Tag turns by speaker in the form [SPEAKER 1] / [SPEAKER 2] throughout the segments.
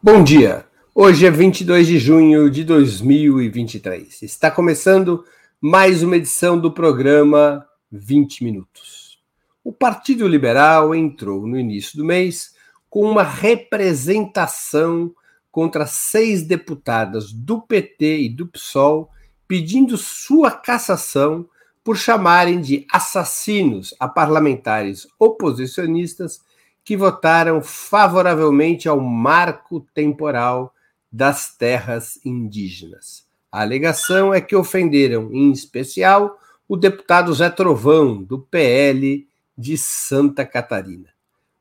[SPEAKER 1] Bom dia. Hoje é 22 de junho de 2023. Está começando mais uma edição do programa 20 Minutos. O Partido Liberal entrou no início do mês com uma representação contra seis deputadas do PT e do PSOL pedindo sua cassação por chamarem de assassinos a parlamentares oposicionistas que votaram favoravelmente ao marco temporal das terras indígenas. A alegação é que ofenderam, em especial, o deputado Zé Trovão, do PL de Santa Catarina.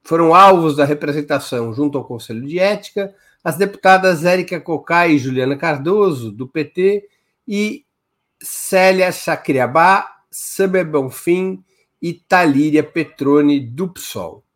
[SPEAKER 1] Foram alvos da representação junto ao Conselho de Ética as deputadas Érica Cocai e Juliana Cardoso, do PT, e Célia Chacriabá, Saber Bonfim e Talíria Petroni, do PSOL.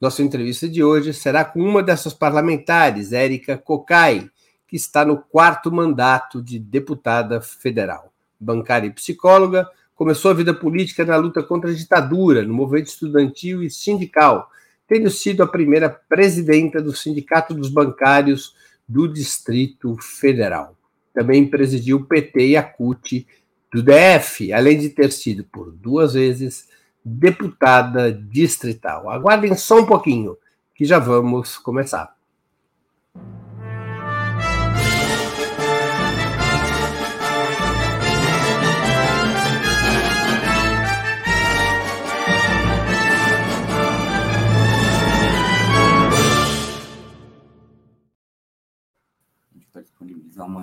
[SPEAKER 1] Nossa entrevista de hoje será com uma dessas parlamentares, Érica Cocai, que está no quarto mandato de deputada federal. Bancária e psicóloga, começou a vida política na luta contra a ditadura, no movimento estudantil e sindical, tendo sido a primeira presidenta do Sindicato dos Bancários do Distrito Federal. Também presidiu o PT e a CUT do DF, além de ter sido por duas vezes deputada distrital. Aguardem só um pouquinho, que já vamos começar.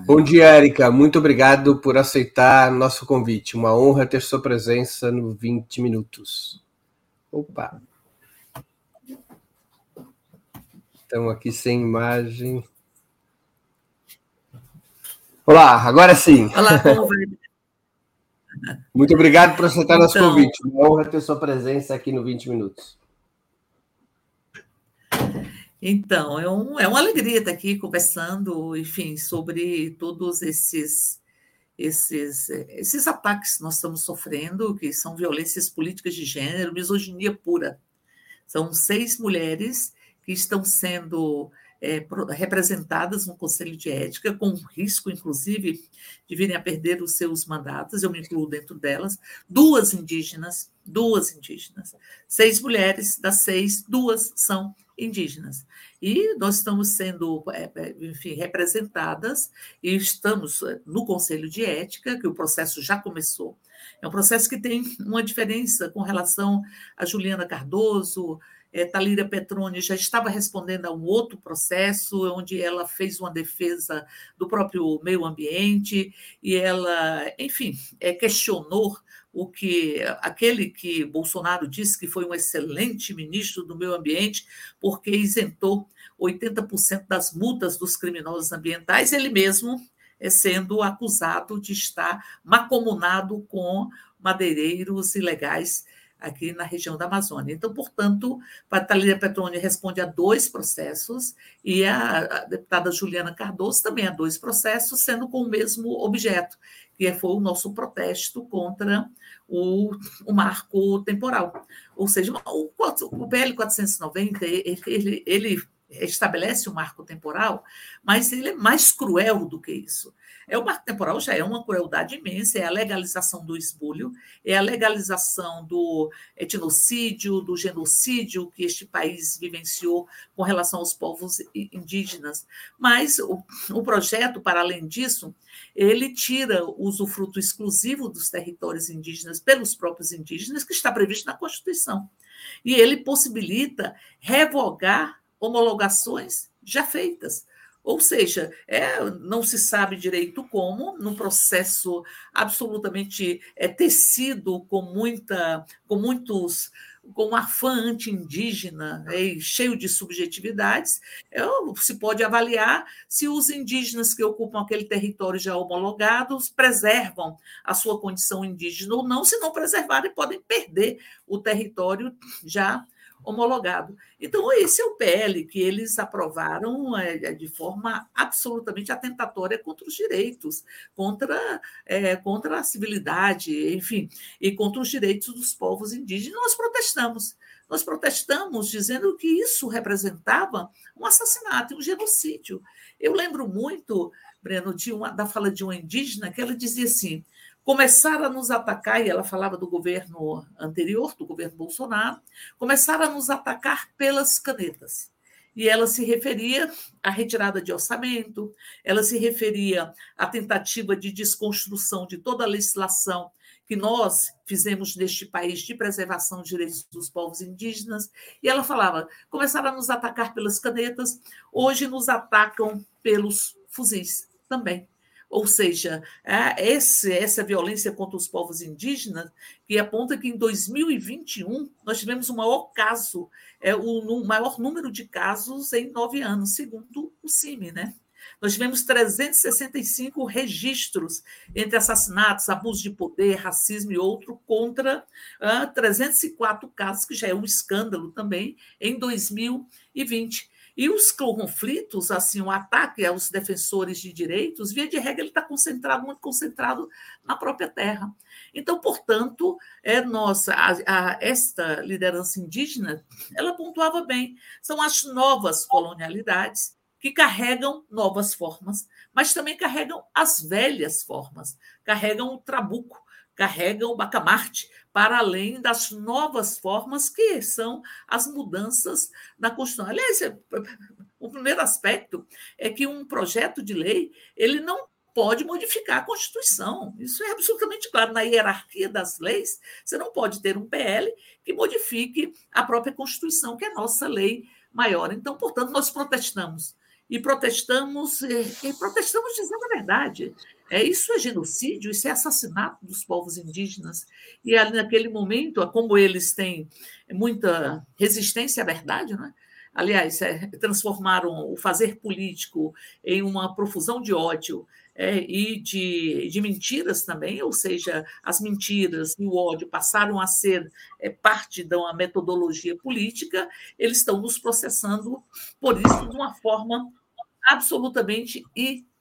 [SPEAKER 1] Bom dia, Érica. Muito obrigado por aceitar nosso convite. Uma honra ter sua presença no 20 Minutos. Opa! Estamos aqui sem imagem. Olá, agora sim. Olá, como vai? Muito obrigado por aceitar então, nosso convite. Uma honra ter sua presença aqui no 20 Minutos.
[SPEAKER 2] Então, é, um, é uma alegria estar aqui conversando, enfim, sobre todos esses, esses, esses ataques que nós estamos sofrendo, que são violências políticas de gênero, misoginia pura. São seis mulheres que estão sendo é, representadas no Conselho de Ética, com risco, inclusive, de virem a perder os seus mandatos, eu me incluo dentro delas, duas indígenas, duas indígenas, seis mulheres, das seis, duas são indígenas. E nós estamos sendo, é, é, enfim, representadas e estamos é, no Conselho de Ética, que o processo já começou. É um processo que tem uma diferença com relação a Juliana Cardoso, é, Talíria Petroni já estava respondendo a um outro processo, onde ela fez uma defesa do próprio meio ambiente e ela, enfim, é, questionou o que aquele que Bolsonaro disse que foi um excelente ministro do meio ambiente, porque isentou 80% das multas dos criminosos ambientais, ele mesmo é sendo acusado de estar macomunado com madeireiros ilegais aqui na região da Amazônia. Então, portanto, Patalina Petroni responde a dois processos e a, deputada Juliana Cardoso também a dois processos, sendo com o mesmo objeto, que foi o nosso protesto contra o, o marco temporal. Ou seja, o, o PL 490, ele, ele, ele estabelece um marco temporal, mas ele é mais cruel do que isso. É o marco temporal já é uma crueldade imensa, é a legalização do esbulho, é a legalização do etnocídio, do genocídio que este país vivenciou com relação aos povos indígenas. Mas o, o projeto, para além disso, ele tira o usufruto exclusivo dos territórios indígenas pelos próprios indígenas, que está previsto na Constituição. E ele possibilita revogar homologações já feitas. Ou seja, é, não se sabe direito como, num processo absolutamente é, tecido com muita, com muitos, com um afã anti-indígena é, cheio de subjetividades, é, se pode avaliar se os indígenas que ocupam aquele território já homologados preservam a sua condição indígena ou não, se não preservarem, podem perder o território já homologado. Então, esse é o PL que eles aprovaram é, é, de forma absolutamente atentatória contra os direitos, contra, é, contra a civilidade, enfim, e contra os direitos dos povos indígenas. Nós protestamos. nós protestamos dizendo que isso representava um assassinato, um genocídio. Eu lembro muito, Breno, uma, da fala de uma indígena que ela dizia assim: começaram a nos atacar, e ela falava do governo anterior, do governo Bolsonaro, começaram a nos atacar pelas canetas. E ela se referia à retirada de orçamento, ela se referia à tentativa de desconstrução de toda a legislação que nós fizemos neste país de preservação dos direitos dos povos indígenas. E ela falava: começaram a nos atacar pelas canetas, hoje nos atacam pelos fuzis também. Ou seja, é, esse, essa violência contra os povos indígenas, que aponta que em 2021 nós tivemos o maior caso, é, o, maior número de casos em nove anos, segundo o CIMI, né? Nós tivemos 365 registros entre assassinatos, abuso de poder, racismo e outro, contra uh, 304 casos, que já é um escândalo também, em 2020. E os conflitos, assim, o ataque aos defensores de direitos, via de regra, ele está concentrado, muito concentrado na própria terra. Então, portanto, é nossa, a, a, esta liderança indígena, ela pontuava bem. São as novas colonialidades que carregam novas formas, mas também carregam as velhas formas, carregam o trabuco, carregam o bacamarte, para além das novas formas que são as mudanças na Constituição. Aliás, é, o primeiro aspecto é que um projeto de lei ele não pode modificar a Constituição. Isso é absolutamente claro. Na hierarquia das leis, você não pode ter um PL que modifique a própria Constituição, que é nossa lei maior. Então, portanto, nós protestamos. E protestamos, e protestamos dizendo a verdade. É, isso é genocídio, isso é assassinato dos povos indígenas. E ali, naquele momento, como eles têm muita resistência à verdade, né? aliás, é, transformaram o fazer político em uma profusão de ódio é, e de, de, mentiras também, ou seja, as mentiras e o ódio passaram a ser é, parte uma metodologia política, eles estão nos processando por isso de uma forma absolutamente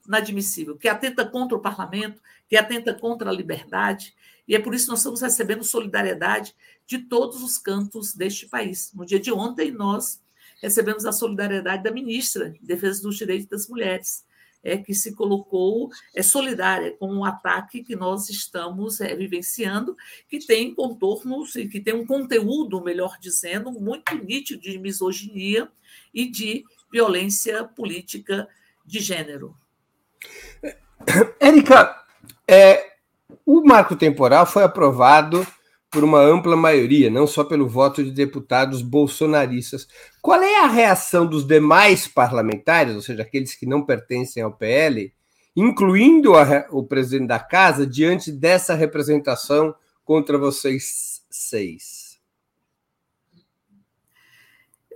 [SPEAKER 2] inadmissível, que atenta contra o parlamento, que atenta contra a liberdade, e é por isso que nós estamos recebendo solidariedade de todos os cantos deste país. No dia de ontem, nós recebemos a solidariedade da ministra de Defesa dos Direitos das Mulheres, é, que se colocou é, solidária com o ataque que nós estamos é, vivenciando, que tem contornos e que tem um conteúdo, melhor dizendo, muito nítido de misoginia e de violência política de gênero.
[SPEAKER 1] Érica, é, o marco temporal foi aprovado por uma ampla maioria, não só pelo voto de deputados bolsonaristas. Qual é a reação dos demais parlamentares, ou seja, aqueles que não pertencem ao PL, incluindo a, o presidente da casa, diante dessa representação contra vocês seis?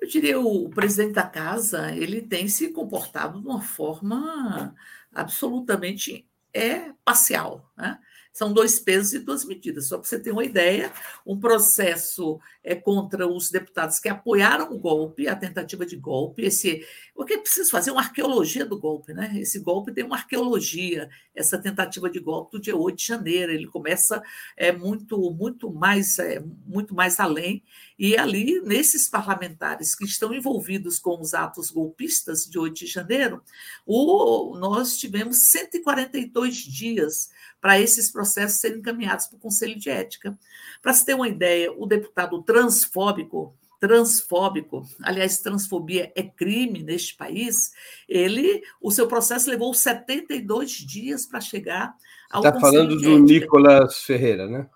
[SPEAKER 2] Eu diria, o presidente da casa, ele tem se comportado de uma forma absolutamente é parcial. Né? São dois pesos e duas medidas. Só para você ter uma ideia, um processo é contra os deputados que apoiaram o golpe, a tentativa de golpe. Esse, o que é preciso fazer? Uma arqueologia do golpe, né? Esse golpe tem uma arqueologia, essa tentativa de golpe do dia 8 de janeiro. Ele começa é, muito, muito mais, é, muito mais além. E ali, nesses parlamentares que estão envolvidos com os atos golpistas de 8 de janeiro, o, nós tivemos 142 dias para esses processos serem encaminhados para o Conselho de Ética. Para se ter uma ideia, o deputado transfóbico, transfóbico, aliás, transfobia é crime neste país, ele, o seu processo levou 72 dias para chegar
[SPEAKER 1] ao Está falando do Nicolas Ferreira, né?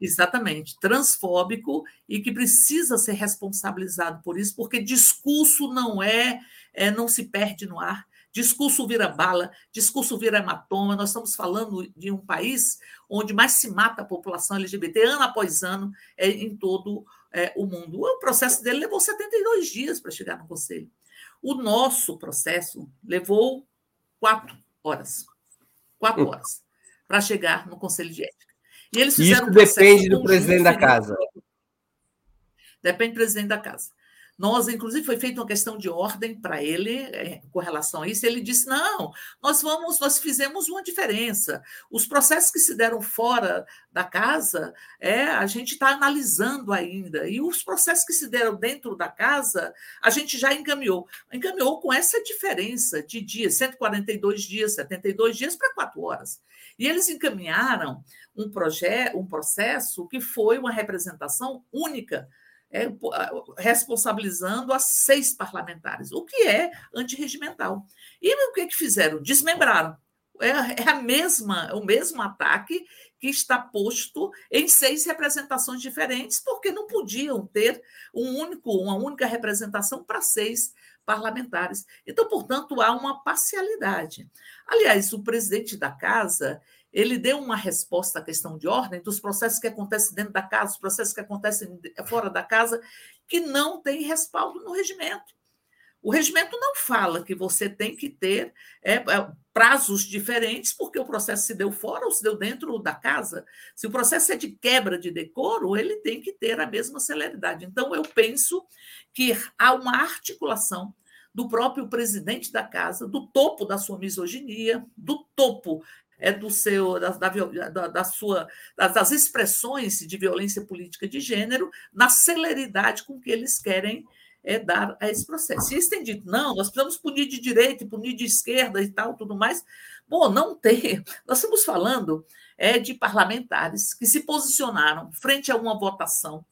[SPEAKER 2] Exatamente, transfóbico e que precisa ser responsabilizado por isso, porque discurso não é, é não se perde no ar. Discurso vira bala, discurso vira hematoma. Nós estamos falando de um país onde mais se mata a população LGBT ano após ano é, em todo é, o mundo. O processo dele levou 72 dias para chegar no Conselho. O nosso processo levou quatro horas. Quatro hum. horas para chegar no Conselho de Ética.
[SPEAKER 1] E eles fizeram Isso um depende do presidente da casa.
[SPEAKER 2] Depende do presidente da casa. Nós, inclusive, foi feita uma questão de ordem para ele é, com relação a isso. Ele disse: não, nós vamos, nós fizemos uma diferença. Os processos que se deram fora da casa, é, a gente está analisando ainda. E os processos que se deram dentro da casa, a gente já encaminhou. Encaminhou com essa diferença de dias, 142 dias, 72 dias para quatro horas. E eles encaminharam um projeto, um processo que foi uma representação única é, responsabilizando as seis parlamentares, o que é antirregimental. E o que, que fizeram? Desmembraram. É, é a mesma, o mesmo ataque que está posto em seis representações diferentes, porque não podiam ter um único, uma única representação para seis parlamentares. Então, portanto, há uma parcialidade. Aliás, o presidente da casa ele deu uma resposta à questão de ordem dos processos que acontecem dentro da casa, os processos que acontecem fora da casa, que não tem respaldo no regimento. O regimento não fala que você tem que ter é, é, prazos diferentes porque o processo se deu fora ou se deu dentro da casa. Se o processo é de quebra de decoro, ele tem que ter a mesma celeridade. Então, eu penso que há uma articulação do próprio presidente da casa, do topo da sua misoginia, do topo é do seu da, da, da sua das, expressões de violência política de gênero na celeridade com que eles querem é, dar a esse processo. E eles têm dito, não, nós precisamos punir de direita punir de esquerda e tal, tudo mais. Bom, não tem. Nós estamos falando é, de parlamentares que se posicionaram frente a uma votação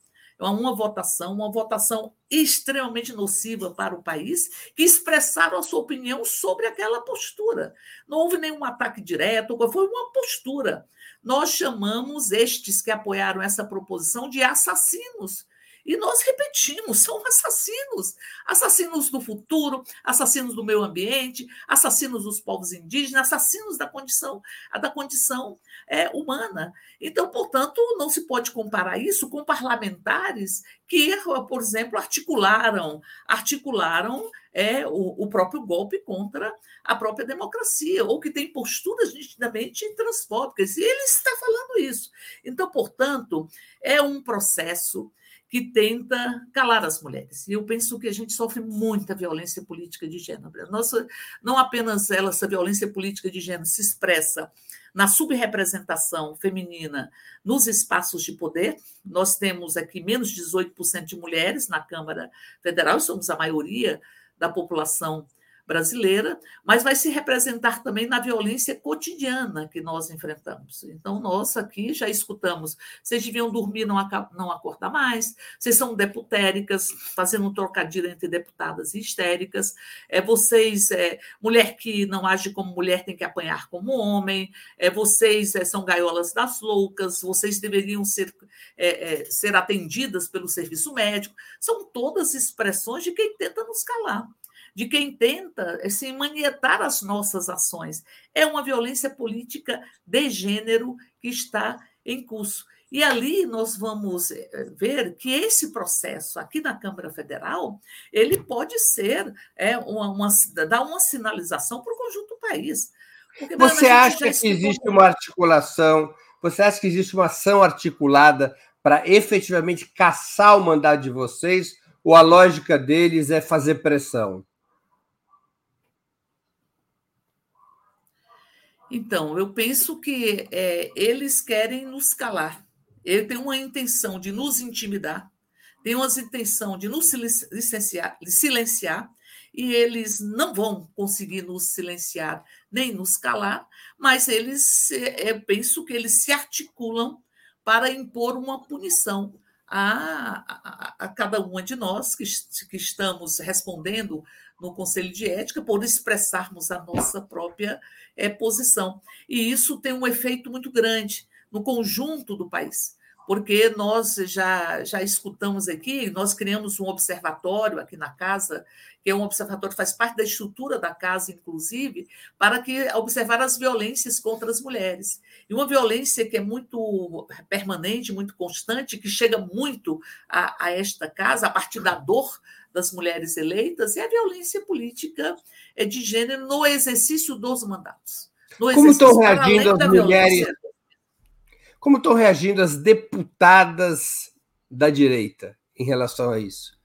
[SPEAKER 2] uma votação, uma votação extremamente nociva para o país, que expressaram a sua opinião sobre aquela postura. Não houve nenhum ataque direto, foi uma postura. Nós chamamos estes que apoiaram essa proposição de assassinos. E nós repetimos, são assassinos. Assassinos do futuro, assassinos do meio ambiente, assassinos dos povos indígenas, assassinos da condição, da condição é, humana. Então, portanto, não se pode comparar isso com parlamentares que, por exemplo, articularam, articularam é, o, o próprio golpe contra a própria democracia, ou que tem posturas nitidamente transfóbicas. E ele está falando isso. Então, portanto, é um processo que tenta calar as mulheres. E eu penso que a gente sofre muita violência política de gênero. Nossa, não apenas ela, essa violência política de gênero se expressa na subrepresentação feminina nos espaços de poder. Nós temos aqui menos de 18% de mulheres na Câmara Federal, somos a maioria da população brasileira, mas vai se representar também na violência cotidiana que nós enfrentamos. Então, nós aqui já escutamos, vocês deviam dormir, não, não acordar mais, vocês são deputéricas, fazendo um trocadilho entre deputadas e histéricas, é, vocês, é, mulher que não age como mulher tem que apanhar como homem, é, vocês é, são gaiolas das loucas, vocês deveriam ser, é, é, ser atendidas pelo serviço médico, são todas expressões de quem tenta nos calar de quem tenta assim, manietar as nossas ações. É uma violência política de gênero que está em curso. E ali nós vamos eh, ver que esse processo aqui na Câmara Federal ele pode ser é, uma, uma dar uma sinalização para o conjunto do país.
[SPEAKER 1] Porque, você acha que existe uma articulação? Você acha que existe uma ação articulada para efetivamente caçar o mandato de vocês? Ou a lógica deles é fazer pressão?
[SPEAKER 2] Então, eu penso que é, eles querem nos calar. Ele tem uma intenção de nos intimidar, tem uma intenção de nos silenciar, e eles não vão conseguir nos silenciar nem nos calar, mas eles, é, eu penso que eles se articulam para impor uma punição a, a, a cada uma de nós que, que estamos respondendo no Conselho de Ética por expressarmos a nossa própria é, posição. E isso tem um efeito muito grande no conjunto do país, porque nós já, já escutamos aqui, nós criamos um observatório aqui na casa, que é um observatório que faz parte da estrutura da casa, inclusive, para que observar as violências contra as mulheres. E uma violência que é muito permanente, muito constante, que chega muito a, a esta casa, a partir da dor das mulheres eleitas, é a violência política é, de gênero no exercício dos mandatos.
[SPEAKER 1] Como estão reagindo as mulheres? Como estão reagindo as deputadas da direita em relação a isso?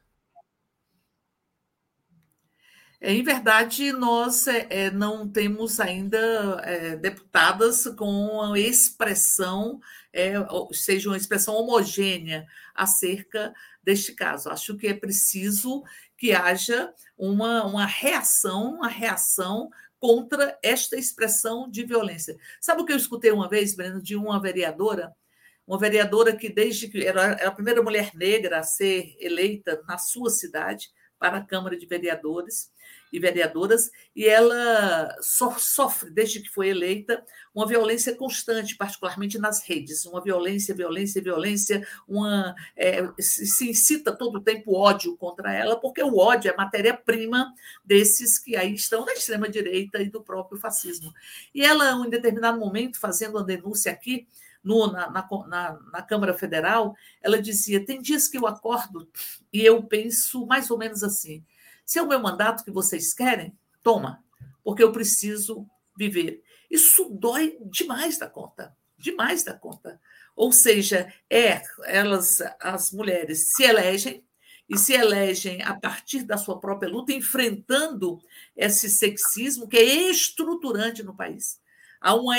[SPEAKER 2] É, em verdade, nós é, é, não temos ainda é, deputadas com expressão, é, seja uma expressão homogênea acerca deste caso. Acho que é preciso que haja uma, uma reação, uma reação contra esta expressão de violência. Sabe o que eu escutei uma vez, Breno, de uma vereadora? Uma vereadora que, desde que era a primeira mulher negra a ser eleita na sua cidade para a Câmara de Vereadores, e vereadoras, e ela so, sofre, desde que foi eleita, uma violência constante, particularmente nas redes, uma violência, violência, violência, uma, é, se incita todo o tempo ódio contra ela, porque o ódio é matéria-prima desses que aí estão da extrema-direita e do próprio fascismo. E ela, em determinado momento, fazendo uma denúncia aqui, no, na, na, na, Câmara Federal, ela dizia: tem dias que eu acordo e eu penso mais ou menos assim se é o meu mandato que vocês querem, toma, porque eu preciso viver. Isso dói demais da conta, demais da conta. Ou seja, é elas, as mulheres se elegem e se elegem a partir da sua própria luta, enfrentando esse sexismo que é estruturante no país. Há, uma,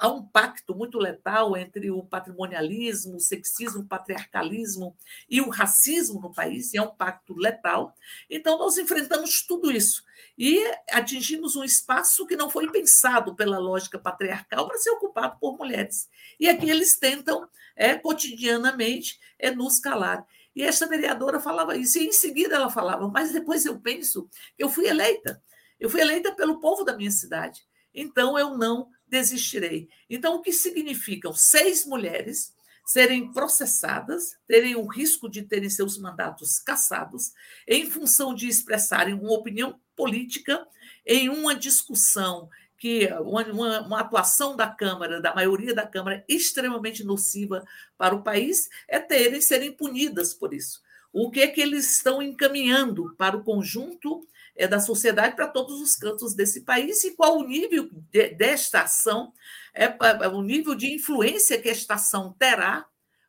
[SPEAKER 2] há um pacto muito letal entre o patrimonialismo, o sexismo, o patriarcalismo e o racismo no país, e é um pacto letal. Então, nós enfrentamos tudo isso e atingimos um espaço que não foi pensado pela lógica patriarcal para ser ocupado por mulheres. E aqui eles tentam, é, cotidianamente, é, nos calar. E esta vereadora falava isso, e em seguida ela falava, mas depois eu penso, eu fui eleita, eu fui eleita pelo povo da minha cidade, então eu não desistirei. Então, o que significam seis mulheres serem processadas, terem o risco de terem seus mandatos cassados, em função de expressarem uma opinião política em uma discussão que uma, uma, atuação da Câmara, da maioria da Câmara, extremamente nociva para o país, é terem serem punidas por isso. O que é que eles estão encaminhando para o conjunto é, da sociedade para todos os cantos desse país e qual o nível de, desta ação, é, é, o nível de influência que esta ação terá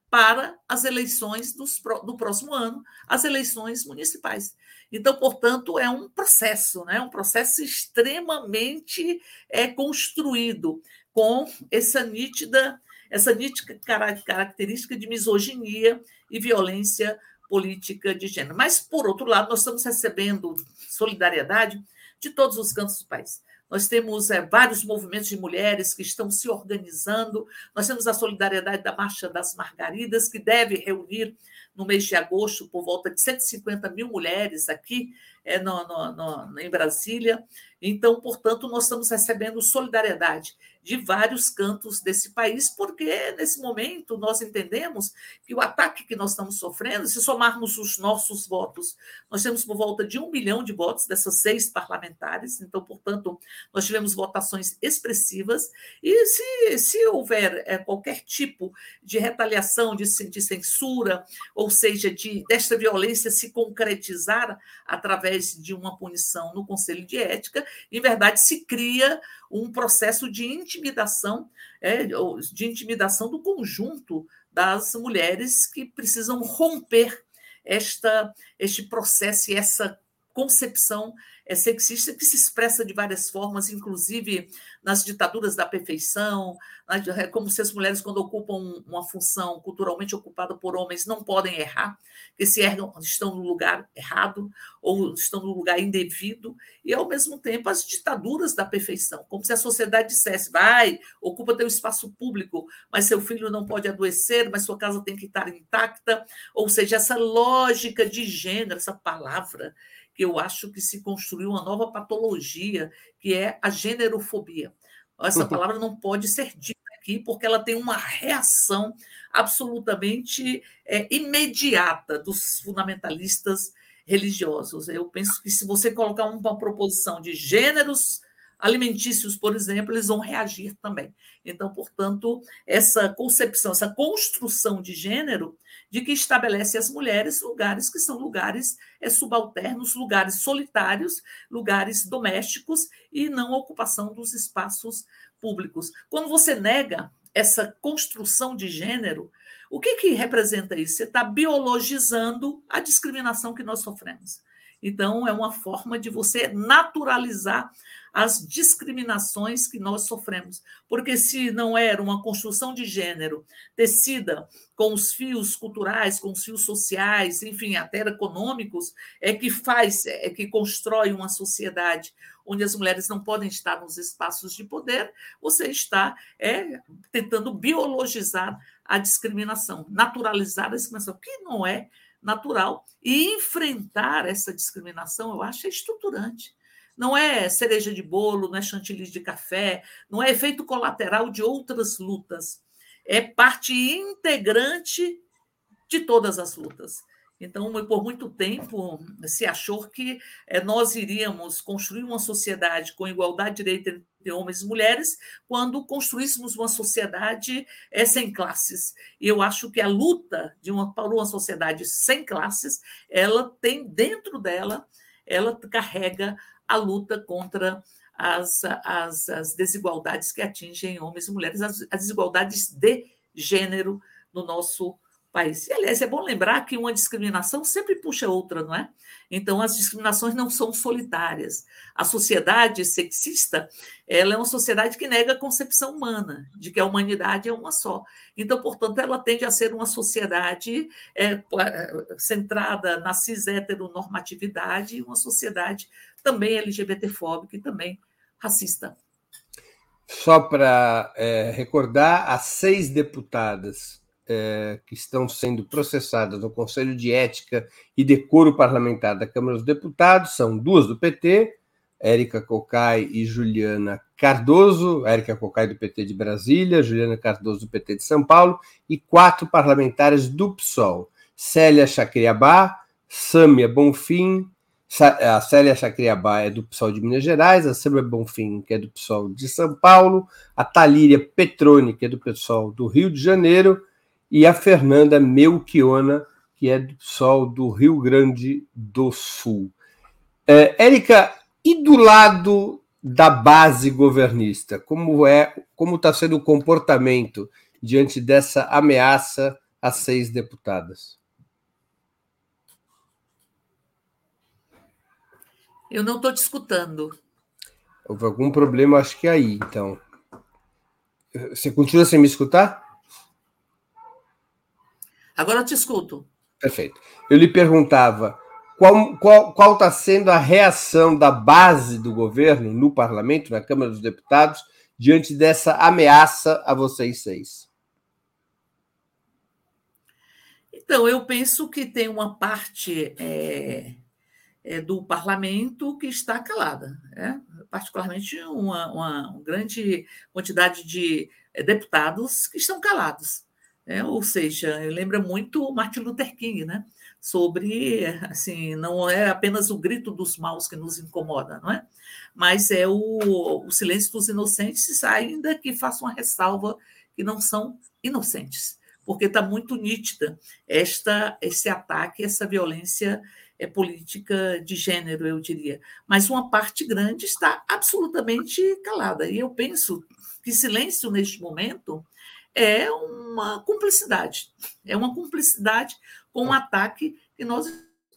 [SPEAKER 2] para as eleições dos, do próximo ano, as eleições municipais. Então, portanto, é um processo, né? um processo extremamente é, construído com essa nítida, essa nítida característica de misoginia e violência política de gênero. Mas, por outro lado, nós estamos recebendo solidariedade de todos os cantos do país. Nós temos é, vários movimentos de mulheres que estão se organizando. Nós temos a solidariedade da Marcha das Margaridas, que deve reunir no mês de agosto por volta de 150 mil mulheres aqui é, no, no, no, em Brasília. Então, portanto, nós estamos recebendo solidariedade de vários cantos desse país, porque nesse momento nós entendemos que o ataque que nós estamos sofrendo, se somarmos os nossos votos, nós temos por volta de um milhão de votos dessas seis parlamentares, então, portanto, nós tivemos votações expressivas, e se, se houver é, qualquer tipo de retaliação, de, de censura, ou seja, de desta violência se concretizar através de uma punição no Conselho de Ética, em verdade se cria um processo de intimidação, é, de intimidação do conjunto das mulheres que precisam romper esta, este processo e essa concepção é sexista que se expressa de várias formas, inclusive nas ditaduras da perfeição, é como se as mulheres, quando ocupam uma função culturalmente ocupada por homens, não podem errar, que se erram, estão no lugar errado ou estão no lugar indevido, e ao mesmo tempo as ditaduras da perfeição, como se a sociedade dissesse: vai, ocupa teu espaço público, mas seu filho não pode adoecer, mas sua casa tem que estar intacta, ou seja, essa lógica de gênero, essa palavra eu acho que se construiu uma nova patologia, que é a generofobia. Essa palavra não pode ser dita aqui, porque ela tem uma reação absolutamente é, imediata dos fundamentalistas religiosos. Eu penso que se você colocar uma proposição de gêneros alimentícios, por exemplo, eles vão reagir também. Então, portanto, essa concepção, essa construção de gênero de que estabelece as mulheres lugares que são lugares é, subalternos, lugares solitários, lugares domésticos e não ocupação dos espaços públicos. Quando você nega essa construção de gênero, o que, que representa isso? Você está biologizando a discriminação que nós sofremos. Então, é uma forma de você naturalizar as discriminações que nós sofremos. Porque se não era uma construção de gênero tecida com os fios culturais, com os fios sociais, enfim, até econômicos, é que faz, é que constrói uma sociedade onde as mulheres não podem estar nos espaços de poder, você está é, tentando biologizar a discriminação, naturalizar a discriminação, que não é natural. E enfrentar essa discriminação, eu acho, é estruturante. Não é cereja de bolo, não é chantilly de café, não é efeito colateral de outras lutas. É parte integrante de todas as lutas. Então, por muito tempo, se achou que eh, nós iríamos construir uma sociedade com igualdade de direito entre homens e mulheres quando construíssemos uma sociedade eh, sem classes. E eu acho que a luta de uma, para uma sociedade sem classes, ela tem dentro dela, ela carrega a luta contra as, as, as desigualdades que atingem homens e mulheres, as, as desigualdades de gênero no nosso país. E, aliás, é bom lembrar que uma discriminação sempre puxa outra, não é? Então, as discriminações não são solitárias. A sociedade sexista ela é uma sociedade que nega a concepção humana, de que a humanidade é uma só. Então, portanto, ela tende a ser uma sociedade é, centrada na cis-heteronormatividade, uma sociedade também LGBTfóbica e também racista.
[SPEAKER 1] Só para é, recordar, as seis deputadas é, que estão sendo processadas no Conselho de Ética e Decoro Parlamentar da Câmara dos Deputados são duas do PT, Érica Cocai e Juliana Cardoso, Érica Cocai do PT de Brasília, Juliana Cardoso do PT de São Paulo, e quatro parlamentares do PSOL, Célia Chacriabá, Sâmia Bonfim, a Célia Chacriabá é do PSOL de Minas Gerais, a Sâmia Bonfim, que é do PSOL de São Paulo, a Talíria Petroni, que é do PSOL do Rio de Janeiro, e a Fernanda Melchiona, que é do PSOL do Rio Grande do Sul. É, Érica, e do lado da base governista, como é, como está sendo o comportamento diante dessa ameaça a seis deputadas?
[SPEAKER 2] Eu não estou te escutando.
[SPEAKER 1] Houve algum problema, acho que aí, então. Você continua sem me escutar?
[SPEAKER 2] Agora eu te escuto.
[SPEAKER 1] Perfeito. Eu lhe perguntava qual está qual, tá sendo a reação da base do governo no parlamento, na Câmara dos Deputados, diante dessa ameaça a vocês seis.
[SPEAKER 2] Então, eu penso que tem uma parte é, é, do parlamento que está calada, né? particularmente uma, uma, grande quantidade de é, deputados que estão calados. É, ou seja, lembra muito Martin Luther King, né? Sobre, assim, não é apenas o grito dos maus que nos incomoda, não é? Mas é o, o silêncio dos inocentes, ainda que faça uma ressalva que não são inocentes, porque está muito nítida esta, esse ataque, essa violência é, política de gênero, eu diria. Mas uma parte grande está absolutamente calada. E eu penso que silêncio neste momento é uma cumplicidade. É uma cumplicidade com o ataque que nós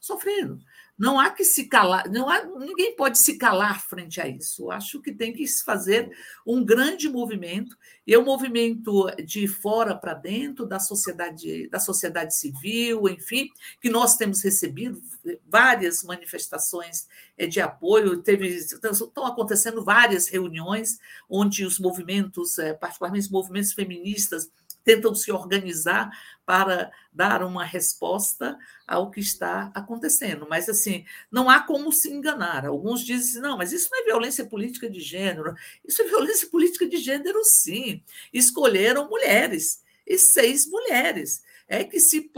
[SPEAKER 2] sofrendo. Não há que se calar, não há, ninguém pode se calar frente a isso. Acho que tem que se fazer um grande movimento, e é um movimento de fora para dentro da sociedade, da sociedade civil, enfim, que nós temos recebido várias manifestações eh, de apoio, teve, estão acontecendo várias reuniões onde os movimentos, eh, particularmente os movimentos feministas, tentam se organizar para dar uma resposta ao que está acontecendo. Mas, assim, não há como se enganar. Alguns dizem assim, não, mas isso não é violência política de gênero. Isso é violência política de gênero, sim. Escolheram mulheres, e seis mulheres, é que se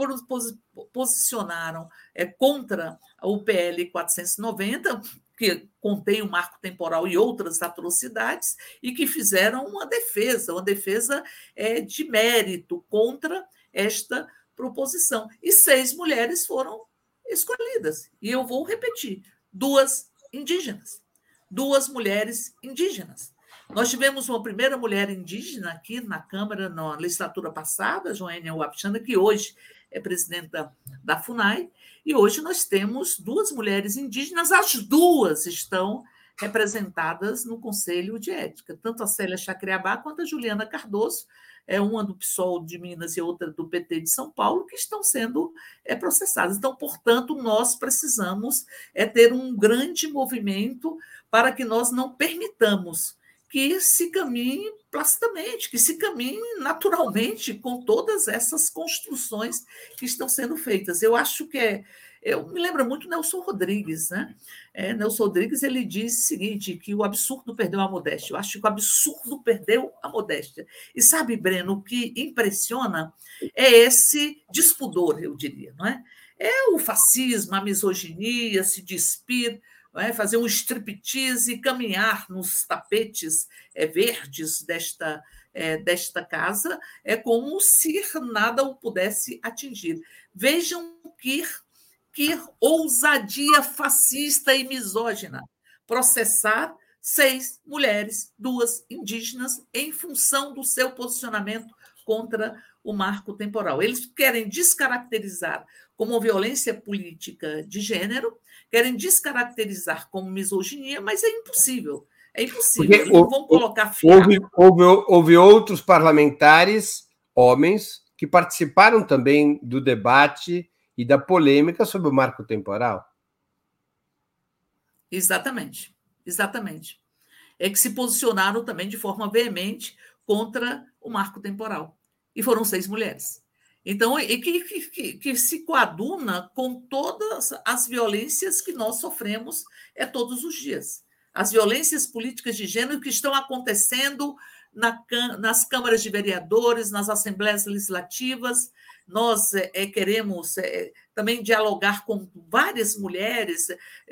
[SPEAKER 2] posicionaram é, contra o PL 490, que contém o marco temporal e outras atrocidades, e que fizeram uma defesa, uma defesa é, de mérito contra esta proposição. E seis mulheres foram escolhidas. E eu vou repetir: duas indígenas, duas mulheres indígenas. Nós tivemos uma primeira mulher indígena aqui na Câmara, na legislatura passada, Joênia Wapchana, que hoje é presidenta da FUNAI, e hoje nós temos duas mulheres indígenas, as duas estão representadas no Conselho de Ética, tanto a Célia Chacriabá quanto a Juliana Cardoso, é uma do PSOL de Minas e outra do PT de São Paulo, que estão sendo é, processadas. Então, portanto, nós precisamos é, ter um grande movimento para que nós não permitamos que se caminhe placidamente, que se caminhe naturalmente com todas essas construções que estão sendo feitas. Eu acho que é, eu me lembro muito Nelson Rodrigues, né? É, Nelson Rodrigues ele diz o seguinte: que o absurdo perdeu a modéstia. Eu acho que o absurdo perdeu a modéstia. E sabe, Breno, o que impressiona é esse despudor, eu diria, não é? É o fascismo, a misoginia, se despir, é? fazer um striptease e caminhar nos tapetes é, verdes desta, é, desta casa, é como se nada o pudesse atingir. Vejam que que ousadia fascista e misógina processar seis mulheres, duas indígenas, em função do seu posicionamento contra o marco temporal. Eles querem descaracterizar como violência política de gênero, querem descaracterizar como misoginia, mas é impossível. É impossível. Eles não vão colocar
[SPEAKER 1] houve, houve, houve outros parlamentares, homens, que participaram também do debate e da polêmica sobre o marco temporal.
[SPEAKER 2] Exatamente, exatamente. É que se posicionaram também de forma veemente contra o marco temporal. E foram seis mulheres. Então, e que, que, que, se coaduna com todas as violências que nós sofremos é todos os dias. As violências políticas de gênero que estão acontecendo na, nas câmaras de vereadores, nas assembleias legislativas, nós é, queremos é, também dialogar com várias mulheres,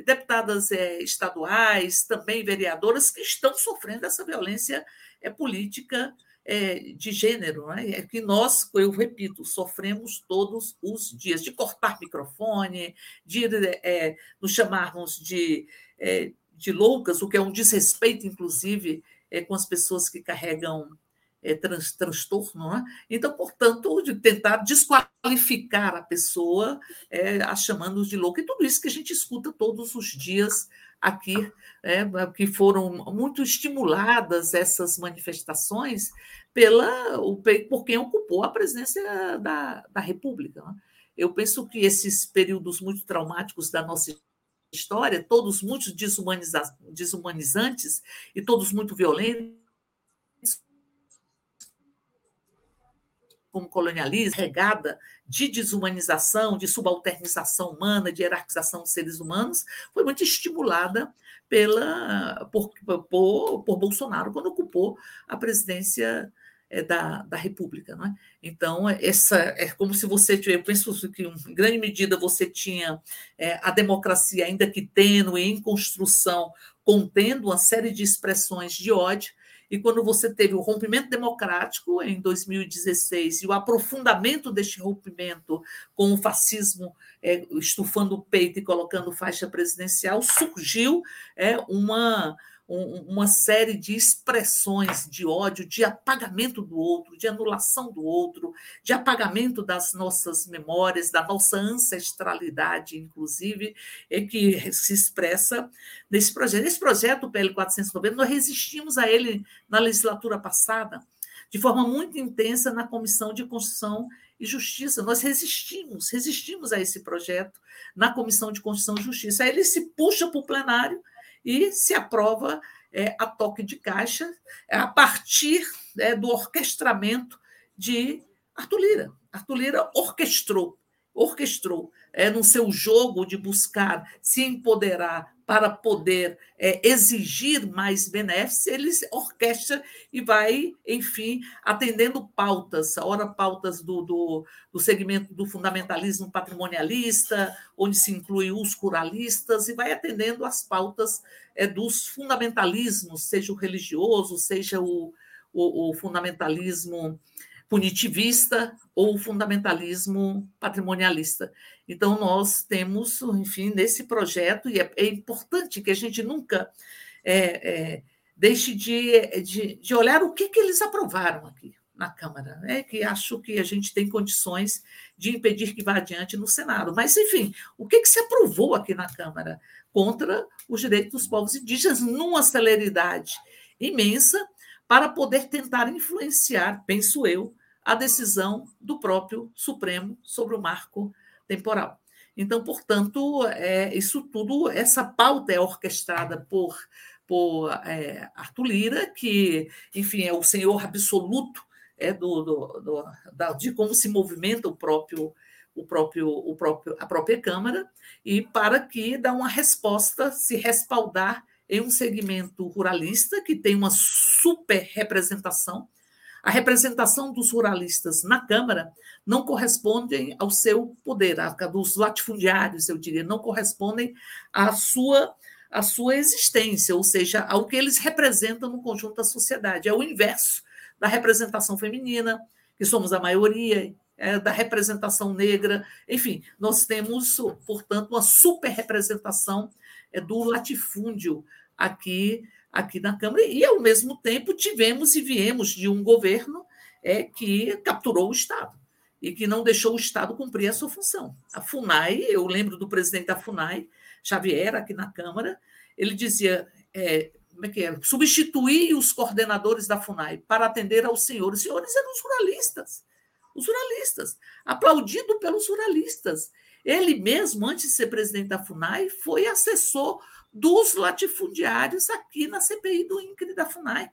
[SPEAKER 2] deputadas é, estaduais, também vereadoras, que estão sofrendo essa violência é, política é, de gênero, né? é que nós, eu repito, sofremos todos os dias, de cortar microfone, de é, nos chamarmos de, de loucas, o que é um desrespeito, inclusive, com as pessoas que carregam é, trans, transtorno. Né? Então, portanto, de tentar desqualificar a pessoa, é, a chamando de louca, e tudo isso que a gente escuta todos os dias aqui, é, que foram muito estimuladas essas manifestações pela, por quem ocupou a presidência da, da República. Né? Eu penso que esses períodos muito traumáticos da nossa história, todos muito desumanizantes e todos muito violentos, como colonialismo, regada de desumanização, de subalternização humana, de hierarquização dos seres humanos, foi muito estimulada pela, por, por, por Bolsonaro quando ocupou a presidência é, da, da República. Não é? Então, essa é como se você tivesse, eu penso que em grande medida você tinha é, a democracia, ainda que tênue, em construção, contendo uma série de expressões de ódio, e quando você teve o rompimento democrático em 2016 e o aprofundamento deste rompimento com o fascismo é, estufando o peito e colocando faixa presidencial, surgiu é, uma uma série de expressões de ódio, de apagamento do outro, de anulação do outro, de apagamento das nossas memórias, da nossa ancestralidade, inclusive, é que se expressa nesse projeto. Esse projeto, o PL 490, nós resistimos a ele na legislatura passada, de forma muito intensa na Comissão de Constituição e Justiça. Nós resistimos, resistimos a esse projeto na Comissão de Constituição e Justiça. Aí ele se puxa para o plenário e se aprova é, a toque de caixa é, a partir é, do orquestramento de Arthur Lira. Arthur Lira orquestrou, orquestrou é, no seu jogo de buscar se empoderar para poder é, exigir mais benefícios, ele orquestra e vai, enfim, atendendo pautas, ora pautas do, do, do, segmento do fundamentalismo patrimonialista, onde se inclui os curalistas, e vai atendendo as pautas é, dos fundamentalismos, seja o religioso, seja o, o, o fundamentalismo punitivista ou fundamentalismo patrimonialista. Então, nós temos, enfim, nesse projeto, e é, é importante que a gente nunca é, é, deixe de, de, de, olhar o que, que eles aprovaram aqui. na Câmara, é que acho que a gente tem condições de impedir que vá adiante no Senado. Mas, enfim, o que, que se aprovou aqui na Câmara contra os direitos dos povos indígenas numa celeridade imensa para poder tentar influenciar, penso eu, a decisão do próprio Supremo sobre o marco temporal. Então, portanto, é, isso tudo, essa pauta é orquestrada por, por é, Arthur Lira, que, enfim, é o senhor absoluto é, do, do, do da, de como se movimenta o próprio, o próprio, o próprio, a própria Câmara, e para que dá uma resposta, se respaldar em um segmento ruralista que tem uma super representação. A representação dos ruralistas na Câmara não correspondem ao seu poder, a dos latifundiários, eu diria, não correspondem à sua à sua existência, ou seja, ao que eles representam no conjunto da sociedade. É o inverso da representação feminina, que somos a maioria, é, da representação negra, enfim, nós temos, portanto, uma super representação é, do latifúndio aqui, aqui na Câmara, e, ao mesmo tempo, tivemos e viemos de um governo é, que capturou o Estado e que não deixou o Estado cumprir a sua função. A FUNAI, eu lembro do presidente da FUNAI, Xavier, aqui na Câmara, ele dizia: é, como é que é? substituir os coordenadores da FUNAI para atender aos senhores. Os senhores eram os ruralistas, os ruralistas, aplaudido pelos ruralistas. Ele mesmo, antes de ser presidente da FUNAI, foi assessor dos latifundiários aqui na CPI do INCRE da FUNAI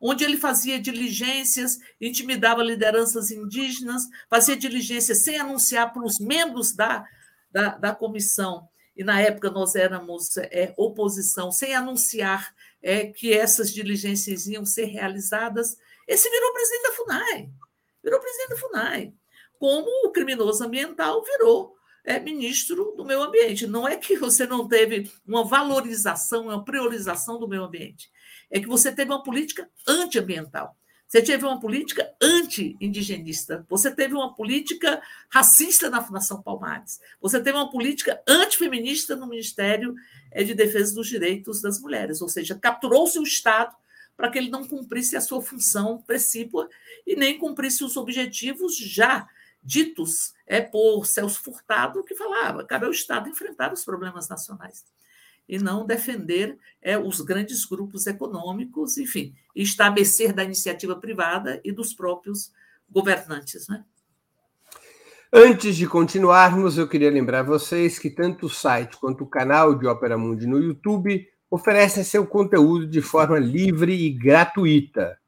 [SPEAKER 2] onde ele fazia diligências, intimidava lideranças indígenas, fazia diligências sem anunciar para os membros da, da, da comissão, e na época nós éramos é, oposição, sem anunciar é, que essas diligências iam ser realizadas. Esse virou presidente da FUNAI, virou presidente da FUNAI, como o criminoso ambiental virou é, ministro do meio ambiente. Não é que você não teve uma valorização, uma priorização do meio ambiente é que você teve uma política antiambiental. Você teve uma política anti-indigenista, você teve uma política racista na Fundação Palmares, você teve uma política antifeminista no Ministério eh, de Defesa dos Direitos das Mulheres, ou seja, capturou-se o Estado para que ele não cumprisse a sua função precípua e nem cumprisse os objetivos já ditos é, por Celso Furtado, que falava: cabe ao Estado enfrentar os problemas nacionais e não defender é, os grandes grupos econômicos, enfim, estabelecer da iniciativa privada e dos próprios governantes. Né?
[SPEAKER 1] Antes de continuarmos, eu queria lembrar vocês que tanto o site quanto o canal de Opera Mundi no YouTube oferecem seu conteúdo de forma livre e gratuita.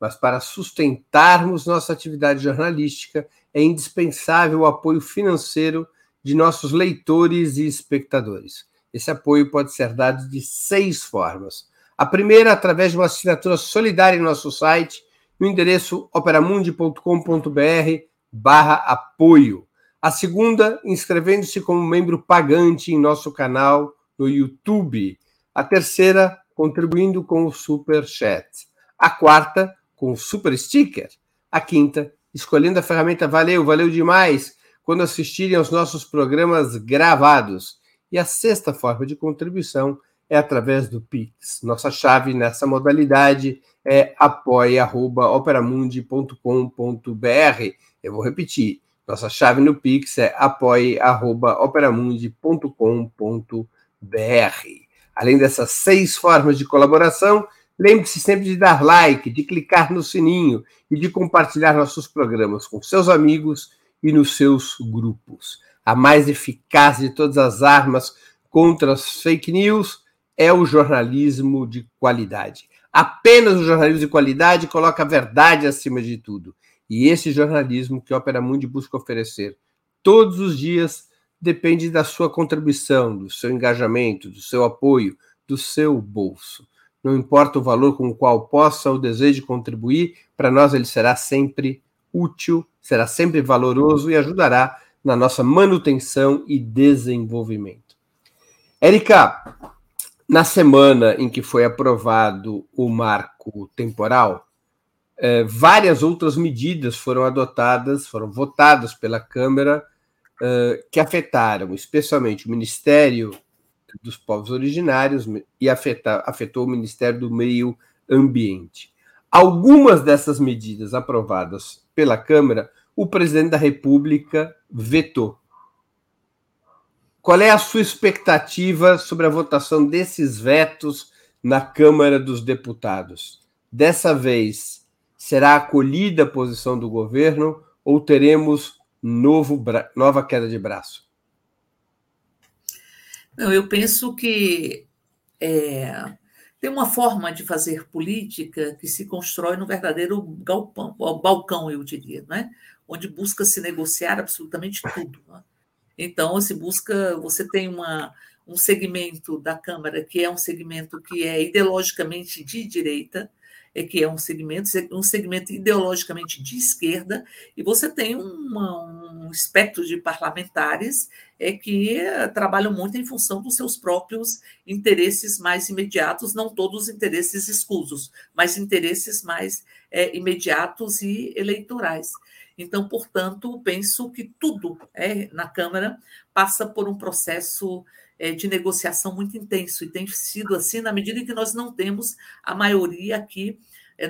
[SPEAKER 1] Mas para sustentarmos nossa atividade jornalística, é indispensável o apoio financeiro de nossos leitores e espectadores. Esse apoio pode ser dado de seis formas. A primeira, através de uma assinatura solidária em nosso site, no endereço operamundi.com.br barra apoio. A segunda, inscrevendo-se como membro pagante em nosso canal no YouTube. A terceira, contribuindo com o Super Chat. A quarta, com Super Sticker. A quinta, escolhendo a ferramenta Valeu, valeu demais, quando assistirem aos nossos programas gravados. E a sexta forma de contribuição é através do Pix. Nossa chave nessa modalidade é apoia.operamundi.com.br. Eu vou repetir. Nossa chave no Pix é apoia.operamundi.com.br. Além dessas seis formas de colaboração, lembre-se sempre de dar like, de clicar no sininho e de compartilhar nossos programas com seus amigos e nos seus grupos a mais eficaz de todas as armas contra as fake news é o jornalismo de qualidade. Apenas o jornalismo de qualidade coloca a verdade acima de tudo. E esse jornalismo que a Opera Mundi busca oferecer todos os dias depende da sua contribuição, do seu engajamento, do seu apoio, do seu bolso. Não importa o valor com o qual possa ou deseje contribuir, para nós ele será sempre útil, será sempre valoroso e ajudará na nossa manutenção e desenvolvimento. Érica, na semana em que foi aprovado o marco temporal, eh, várias outras medidas foram adotadas, foram votadas pela Câmara, eh, que afetaram especialmente o Ministério dos Povos Originários e afeta, afetou o Ministério do Meio Ambiente. Algumas dessas medidas aprovadas pela Câmara, o presidente da República vetou. Qual é a sua expectativa sobre a votação desses vetos na Câmara dos Deputados? Dessa vez, será acolhida a posição do governo ou teremos novo, nova queda de braço?
[SPEAKER 2] Não, eu penso que é, tem uma forma de fazer política que se constrói no verdadeiro galpão, balcão, eu diria, né? onde busca se negociar absolutamente tudo. Né? Então, se busca, você tem uma, um segmento da Câmara que é um segmento que é ideologicamente de direita, é que é um segmento, um segmento ideologicamente de esquerda, e você tem uma, um espectro de parlamentares é que trabalham muito em função dos seus próprios interesses mais imediatos, não todos interesses escusos, mas interesses mais é, imediatos e eleitorais. Então, portanto, penso que tudo é, na Câmara passa por um processo é, de negociação muito intenso, e tem sido assim na medida em que nós não temos a maioria aqui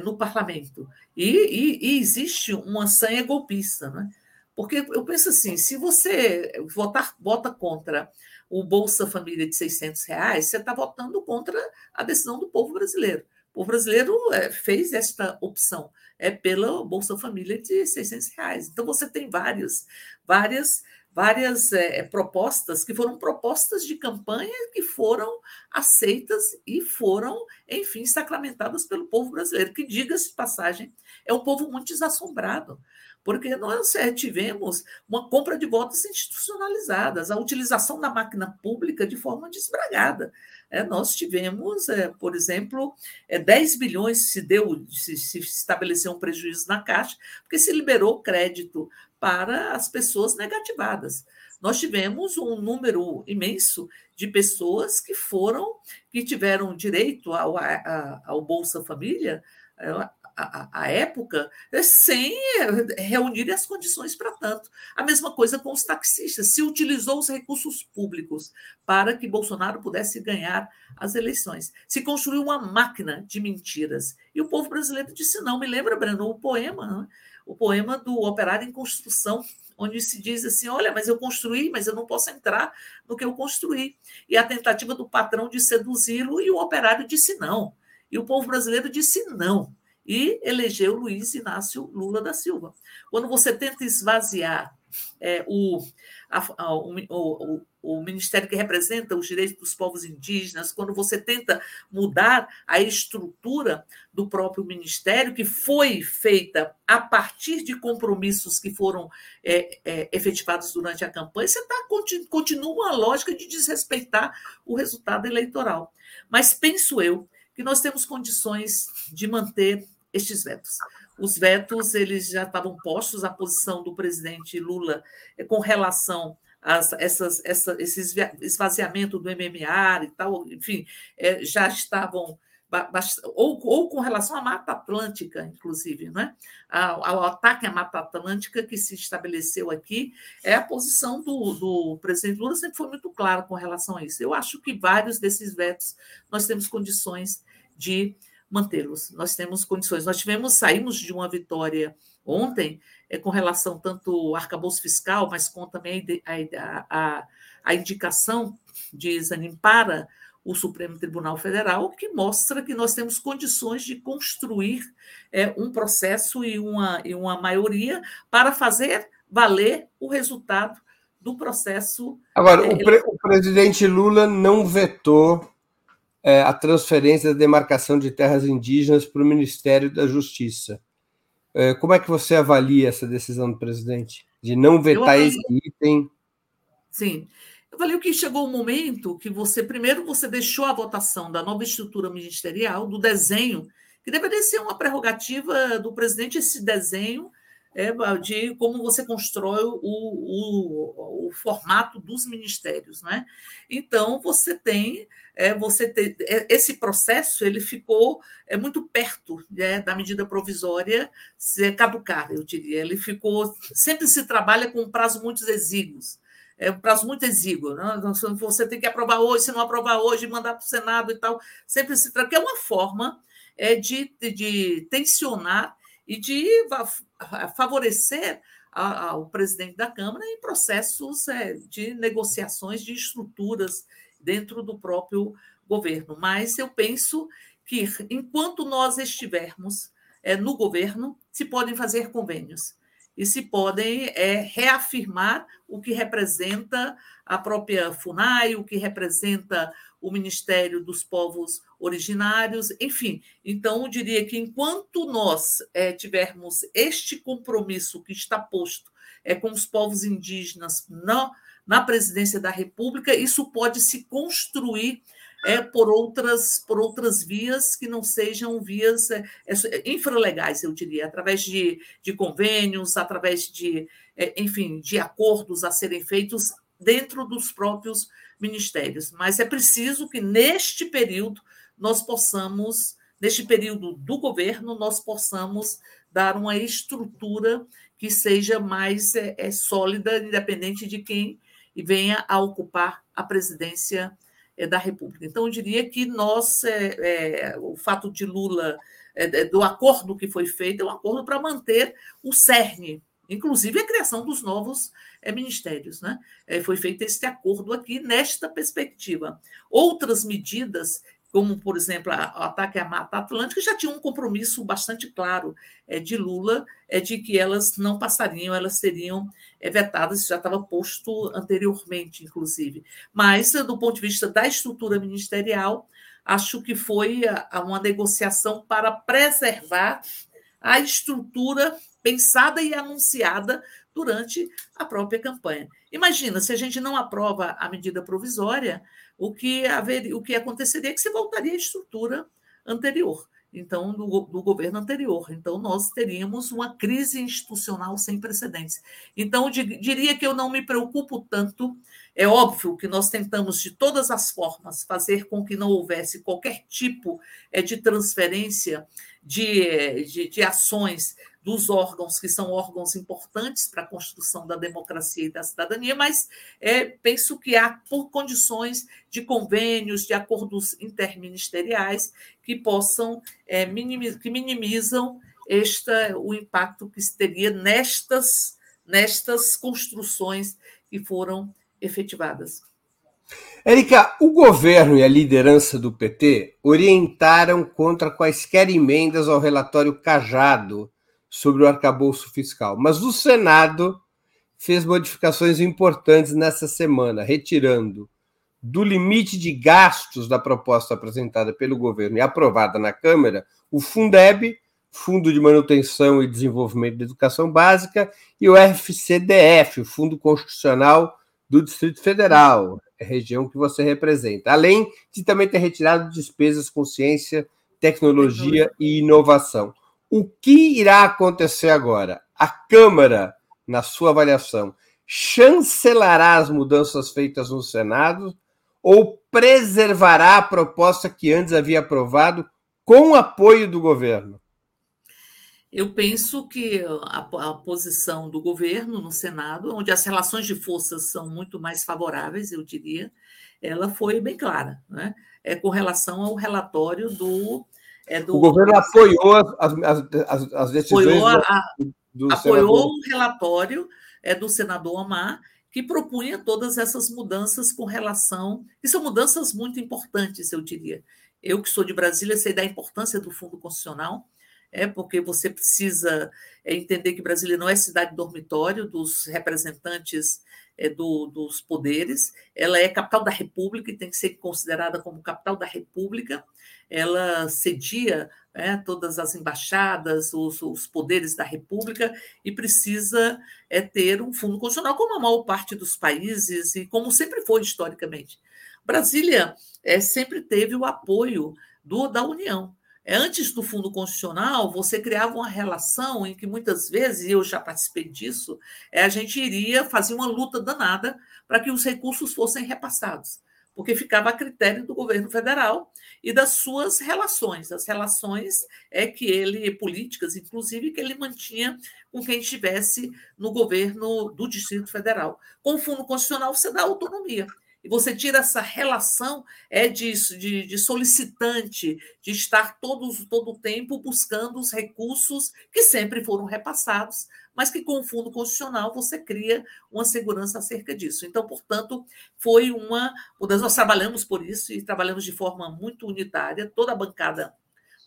[SPEAKER 2] no parlamento. E, e, e, existe uma sanha golpista, né? Porque eu penso assim, se você votar, vota contra o Bolsa Família de 600 reais, você está votando contra a decisão do povo brasileiro. O brasileiro é, fez esta opção é pela Bolsa Família de 600 reais. Então você tem várias, várias várias é, propostas que foram propostas de campanha que foram aceitas e foram, enfim, sacramentadas pelo povo brasileiro, que, diga-se de passagem, é um povo muito desassombrado, porque nós é, tivemos uma compra de votos institucionalizadas, a utilização da máquina pública de forma desbragada. É, nós tivemos, é, por exemplo, é, 10 bilhões se deu, se, se estabeleceu um prejuízo na Caixa, porque se liberou crédito para as pessoas negativadas. Nós tivemos um número imenso de pessoas que foram, que tiveram direito ao, ao Bolsa Família, à época, sem reunir as condições para tanto. A mesma coisa com os taxistas. Se utilizou os recursos públicos para que Bolsonaro pudesse ganhar as eleições. Se construiu uma máquina de mentiras. E o povo brasileiro disse não. Me lembra, Breno, o poema, né? o poema do Operário em Construção, onde se diz assim: olha, mas eu construí, mas eu não posso entrar no que eu construí. E a tentativa do patrão de seduzi-lo e o operário disse não. E o povo brasileiro disse não. E elegeu Luiz Inácio Lula da Silva. Quando você tenta esvaziar é, o, a, a, o, o, o, ministério que representa os direitos dos povos indígenas, quando você tenta mudar a estrutura do próprio ministério, que foi feita a partir de compromissos que foram é, é, efetivados durante a campanha, você tá, continua uma lógica de desrespeitar o resultado eleitoral. Mas penso eu que nós temos condições de manter estes vetos. Os vetos eles já estavam postos, a posição do presidente Lula é, com relação a essas, essa, esse esvaziamento do MMA e tal, enfim, é, já estavam ou, ou, com relação à Mata Atlântica, inclusive, né? ao ataque à Mata Atlântica que se estabeleceu aqui, é a posição do, do presidente Lula sempre foi muito clara com relação a isso. Eu acho que vários desses vetos nós temos condições de mantê-los. Nós temos condições. Nós tivemos, saímos de uma vitória ontem é, com relação tanto ao arcabouço fiscal, mas com também a, a, a indicação de Zanin para o Supremo Tribunal Federal, que mostra que nós temos condições de construir é, um processo e uma, e uma maioria para fazer valer o resultado do processo.
[SPEAKER 1] Agora, é, o, pre o presidente Lula não vetou é, a transferência da demarcação de terras indígenas para o Ministério da Justiça. É, como é que você avalia essa decisão do presidente de não vetar esse item?
[SPEAKER 2] Sim, eu avalio que chegou o um momento que você, primeiro, você deixou a votação da nova estrutura ministerial, do desenho, que deveria ser uma prerrogativa do presidente, esse desenho é, de como você constrói o, o, o, formato dos ministérios. Né? Então, você tem, é, você tem é, esse processo ele ficou é, muito perto né, da medida provisória ser caducar, eu diria. Ele ficou. Sempre se trabalha com prazo muito exíguos. É um prazo muito exíguo. Né? Então, você tem que aprovar hoje, se não aprovar hoje, mandar para o Senado e tal. Sempre se trata, que é uma forma é de, de tensionar e de favorecer ao presidente da Câmara em processos é, de negociações de estruturas dentro do próprio governo. Mas eu penso que, enquanto nós estivermos é, no governo, se podem fazer convênios e se podem é, reafirmar o que representa a própria FUNAI, o que representa o Ministério dos Povos Originários, enfim. Então, eu diria que enquanto nós é, tivermos este compromisso que está posto é, com os povos indígenas na, na presidência da República, isso pode se construir é, por, outras, por outras vias que não sejam vias é, é, infralegais, eu diria, através de, de convênios, através de, é, enfim, de acordos a serem feitos dentro dos próprios ministérios. Mas é preciso que, neste período, nós possamos, neste período do governo, nós possamos dar uma estrutura que seja mais é, é, sólida, independente de quem venha a ocupar a presidência da República. Então, eu diria que nós, é, é, o fato de Lula, é, do acordo que foi feito, é um acordo para manter o cerne, inclusive a criação dos novos é, ministérios. Né? É, foi feito este acordo aqui nesta perspectiva. Outras medidas como, por exemplo, o ataque à Mata Atlântica, já tinha um compromisso bastante claro é, de Lula é, de que elas não passariam, elas seriam é, vetadas, já estava posto anteriormente, inclusive. Mas, do ponto de vista da estrutura ministerial, acho que foi uma negociação para preservar a estrutura pensada e anunciada durante a própria campanha. Imagina, se a gente não aprova a medida provisória, o que, haver, o que aconteceria é que se voltaria à estrutura anterior, então, do, do, governo anterior. Então, nós teríamos uma crise institucional sem precedentes. Então, diria que eu não me preocupo tanto. É óbvio que nós tentamos, de todas as formas, fazer com que não houvesse qualquer tipo é, de transferência de, de, de ações dos órgãos que são órgãos importantes para a construção da democracia e da cidadania, mas é, penso que há por condições de convênios, de acordos interministeriais que possam é, que minimizam esta, o impacto que teria nestas, nestas construções que foram efetivadas.
[SPEAKER 1] Érica, o governo e a liderança do PT orientaram contra quaisquer emendas ao relatório Cajado sobre o arcabouço fiscal. Mas o Senado fez modificações importantes nessa semana, retirando do limite de gastos da proposta apresentada pelo governo e aprovada na Câmara o Fundeb, Fundo de Manutenção e Desenvolvimento da Educação Básica, e o FCDF, o Fundo Constitucional do Distrito Federal, região que você representa, além de também ter retirado despesas com ciência, tecnologia e inovação. O que irá acontecer agora? A Câmara, na sua avaliação, chancelará as mudanças feitas no Senado ou preservará a proposta que antes havia aprovado com apoio do governo?
[SPEAKER 2] Eu penso que a, a, posição do governo no Senado, onde as relações de forças são muito mais favoráveis, eu diria, ela foi bem clara, né? É com relação ao relatório do
[SPEAKER 1] é do, o governo apoiou as, as, as decisões
[SPEAKER 2] apoiou, a, do, do apoiou o relatório é, do senador Omar, que propunha todas essas mudanças com relação. E são mudanças muito importantes, eu diria. Eu, que sou de Brasília, sei da importância do Fundo Constitucional, é porque você precisa é, entender que Brasília não é cidade dormitório dos representantes é, do, dos poderes, ela é capital da República e tem que ser considerada como capital da República ela cedia né, todas as embaixadas, os, os, poderes da República e precisa é, ter um fundo constitucional, como a maior parte dos países e como sempre foi historicamente. Brasília é, sempre teve o apoio do, da União. Antes do Fundo Constitucional, você criava uma relação em que muitas vezes, e eu já participei disso, é, a gente iria fazer uma luta danada para que os recursos fossem repassados porque ficava a critério do governo federal e das suas relações, as relações é que ele políticas, inclusive que ele mantinha com quem estivesse no governo do Distrito Federal. Com o Fundo Constitucional você dá autonomia. E você tira essa relação é disso, de, de solicitante, de estar todos, todo o tempo buscando os recursos que sempre foram repassados, mas que com o Fundo Constitucional você cria uma segurança acerca disso. Então, portanto, foi uma. Nós trabalhamos por isso e trabalhamos de forma muito unitária, toda a bancada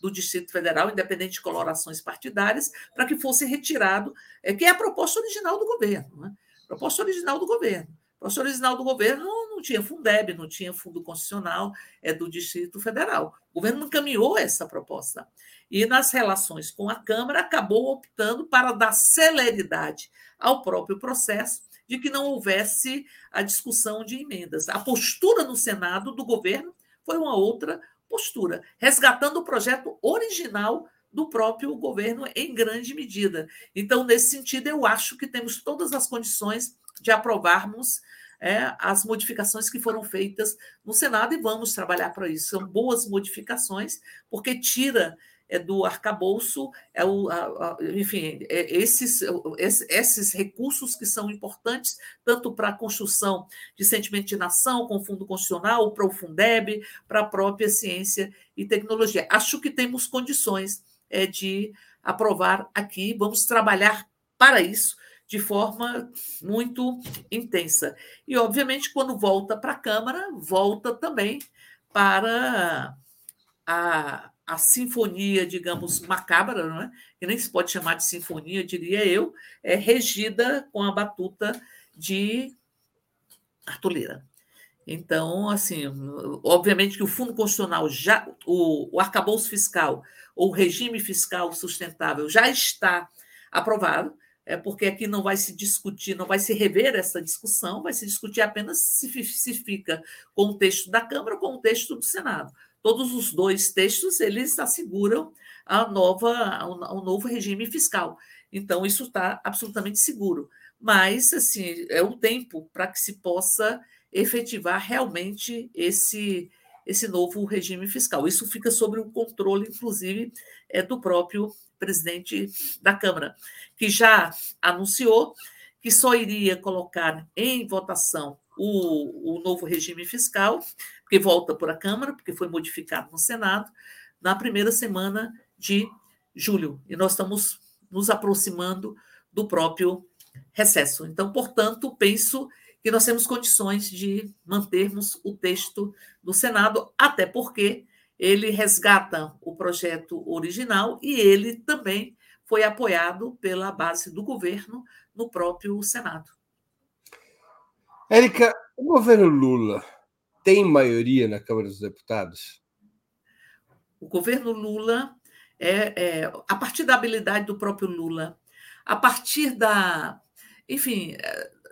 [SPEAKER 2] do Distrito Federal, independente de colorações partidárias, para que fosse retirado, é, que é a proposta original do governo. Né? Proposta original do governo. Proposta original do governo não, tinha Fundeb, não tinha Fundo Constitucional é do Distrito Federal. O governo encaminhou essa proposta. E nas relações com a Câmara, acabou optando para dar celeridade ao próprio processo de que não houvesse a discussão de emendas. A postura no Senado do governo foi uma outra postura, resgatando o projeto original do próprio governo em grande medida. Então, nesse sentido, eu acho que temos todas as condições de aprovarmos é, as modificações que foram feitas no Senado e vamos trabalhar para isso. São boas modificações, porque tira é do arcabouço, é o, a, a, enfim, é esses, esses recursos que são importantes tanto para a construção de sentimento de nação, com o Fundo Constitucional, para o Fundeb, para a própria ciência e tecnologia. Acho que temos condições é, de aprovar aqui, vamos trabalhar para isso de forma muito intensa. E, obviamente, quando volta para a Câmara, volta também para a, a sinfonia, digamos, macabra, não é? que nem se pode chamar de sinfonia, diria eu, é regida com a batuta de Artuleira. Então, assim, obviamente que o Fundo Constitucional já, o, o arcabouço fiscal, ou o regime fiscal sustentável já está aprovado, é porque aqui não vai se discutir, não vai se rever essa discussão, vai se discutir apenas se, fica com o texto da Câmara ou com o texto do Senado todos os dois textos eles asseguram a nova, o novo regime fiscal. Então, isso está absolutamente seguro. Mas, assim, é o tempo para que se possa efetivar realmente esse, esse novo regime fiscal. Isso fica sob o controle, inclusive, é do próprio presidente da Câmara, que já anunciou que só iria colocar em votação o, o novo regime fiscal porque volta por a Câmara, porque foi modificado no Senado, na primeira semana de julho. E nós estamos nos aproximando do próprio recesso. Então, portanto, penso que nós temos condições de mantermos o texto do Senado, até porque ele resgata o projeto original e ele também foi apoiado pela base do governo no próprio Senado.
[SPEAKER 1] Érica, o governo Lula tem maioria na Câmara dos Deputados?
[SPEAKER 2] O governo Lula, é, é, a partir da habilidade do próprio Lula, a partir da, enfim,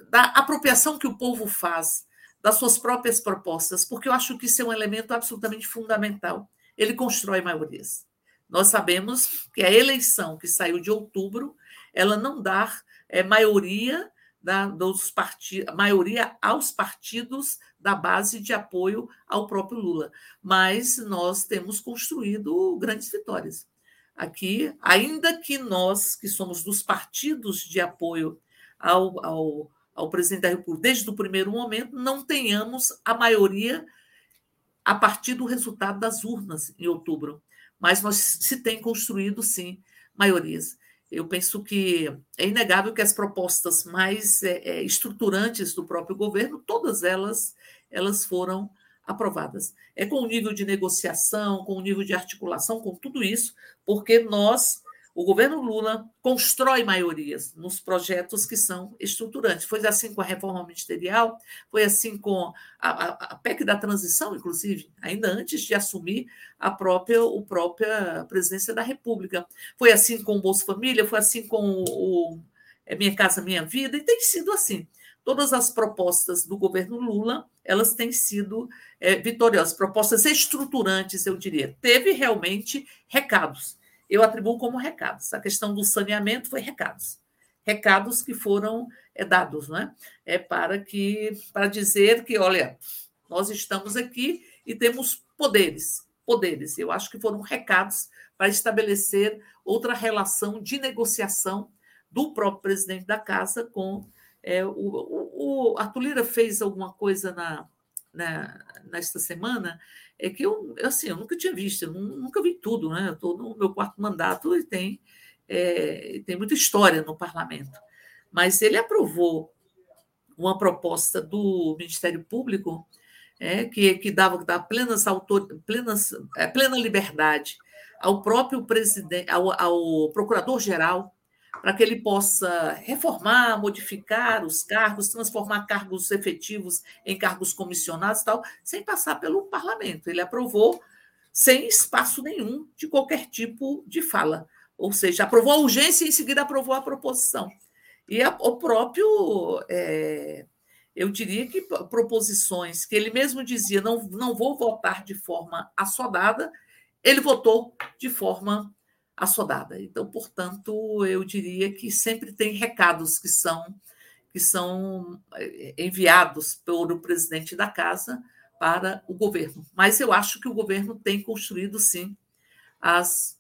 [SPEAKER 2] da apropriação que o povo faz das suas próprias propostas, porque eu acho que isso é um elemento absolutamente fundamental. Ele constrói maiorias. Nós sabemos que a eleição que saiu de outubro, ela não dá é, maioria da, dos partidos, maioria aos partidos da base de apoio ao próprio Lula. Mas nós temos construído grandes vitórias. Aqui, ainda que nós, que somos dos partidos de apoio ao, ao, ao presidente da República, desde o primeiro momento, não tenhamos a maioria a partir do resultado das urnas em outubro. Mas nós se tem construído, sim, maiorias. Eu penso que é inegável que as propostas mais é, é, estruturantes do próprio governo, todas elas, elas foram aprovadas. É com o nível de negociação, com o nível de articulação, com tudo isso, porque nós o governo Lula constrói maiorias nos projetos que são estruturantes. Foi assim com a reforma ministerial, foi assim com a, a, a PEC da transição, inclusive, ainda antes de assumir a própria, o própria presidência da República. Foi assim com o Bolsa Família, foi assim com o, o é Minha Casa Minha Vida, e tem sido assim. Todas as propostas do governo Lula, elas têm sido é, vitoriosas, propostas estruturantes, eu diria. Teve realmente recados eu atribuo como recados. A questão do saneamento foi recados. Recados que foram é, dados, né? É para que para dizer que, olha, nós estamos aqui e temos poderes, poderes. Eu acho que foram recados para estabelecer outra relação de negociação do próprio presidente da casa com é, o, o, o Arthur Lira fez alguma coisa na, na, nesta semana é que eu, assim, eu nunca tinha visto, eu nunca vi tudo, né? Eu estou no meu quarto mandato e tem, é, tem muita história no parlamento. Mas ele aprovou uma proposta do Ministério Público é, que, que dava, dava plenas autor, plenas, é, plena liberdade ao próprio presidente, ao, ao procurador-geral para que ele possa reformar, modificar os cargos, transformar cargos efetivos em cargos comissionados e tal, sem passar pelo parlamento. Ele aprovou sem espaço nenhum de qualquer tipo de fala. Ou seja, aprovou a urgência e em seguida aprovou a proposição. E a, o próprio, é, eu diria que proposições que ele mesmo dizia, não, não vou votar de forma assodada, ele votou de forma assodada. Então, portanto, eu diria que sempre tem recados que são que são eh, enviados pelo presidente da casa para o governo. Mas eu acho que o governo tem construído sim as,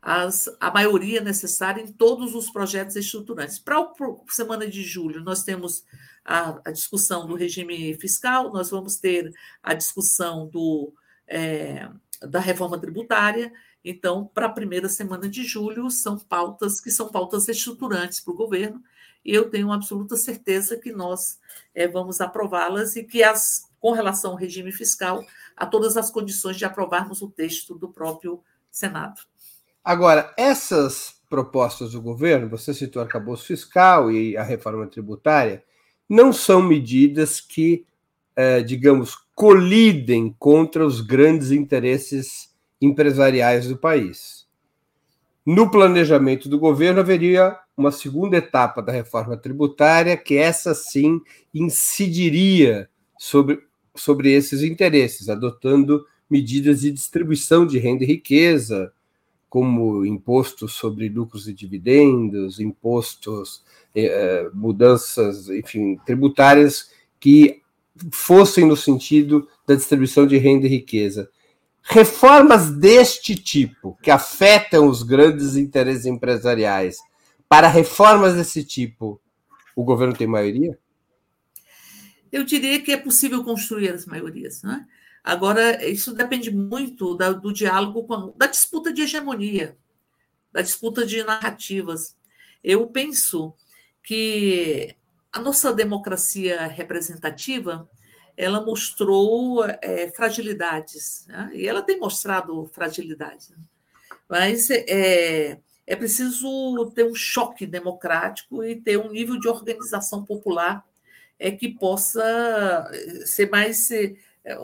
[SPEAKER 2] as, a maioria necessária em todos os projetos estruturantes. Para a semana de julho, nós temos a, a, discussão do regime fiscal, nós vamos ter a discussão do, é, da reforma tributária então, para a primeira semana de julho, são pautas que são pautas estruturantes para o governo, e eu tenho absoluta certeza que nós é, vamos aprová-las e que, as, com relação ao regime fiscal, há todas as condições de aprovarmos o texto do próprio Senado.
[SPEAKER 1] Agora, essas propostas do governo, você citou o arcabouço fiscal e a reforma tributária, não são medidas que, é, digamos, colidem contra os grandes interesses empresariais do país. No planejamento do governo, haveria uma segunda etapa da reforma tributária, que essa sim incidiria sobre, sobre esses interesses, adotando medidas de distribuição de renda e riqueza, como impostos sobre lucros e dividendos, impostos, eh, mudanças, enfim, tributárias que fossem no sentido da distribuição de renda e riqueza. Reformas deste tipo, que afetam os grandes interesses empresariais, para reformas desse tipo, o governo tem maioria?
[SPEAKER 2] Eu diria que é possível construir as maiorias. Né? Agora, isso depende muito da, do diálogo, com, da disputa de hegemonia, da disputa de narrativas. Eu penso que a nossa democracia representativa ela mostrou é, fragilidades, né? e ela tem mostrado fragilidades. Né? Mas é, é preciso ter um choque democrático e ter um nível de organização popular é, que possa é, ser mais é,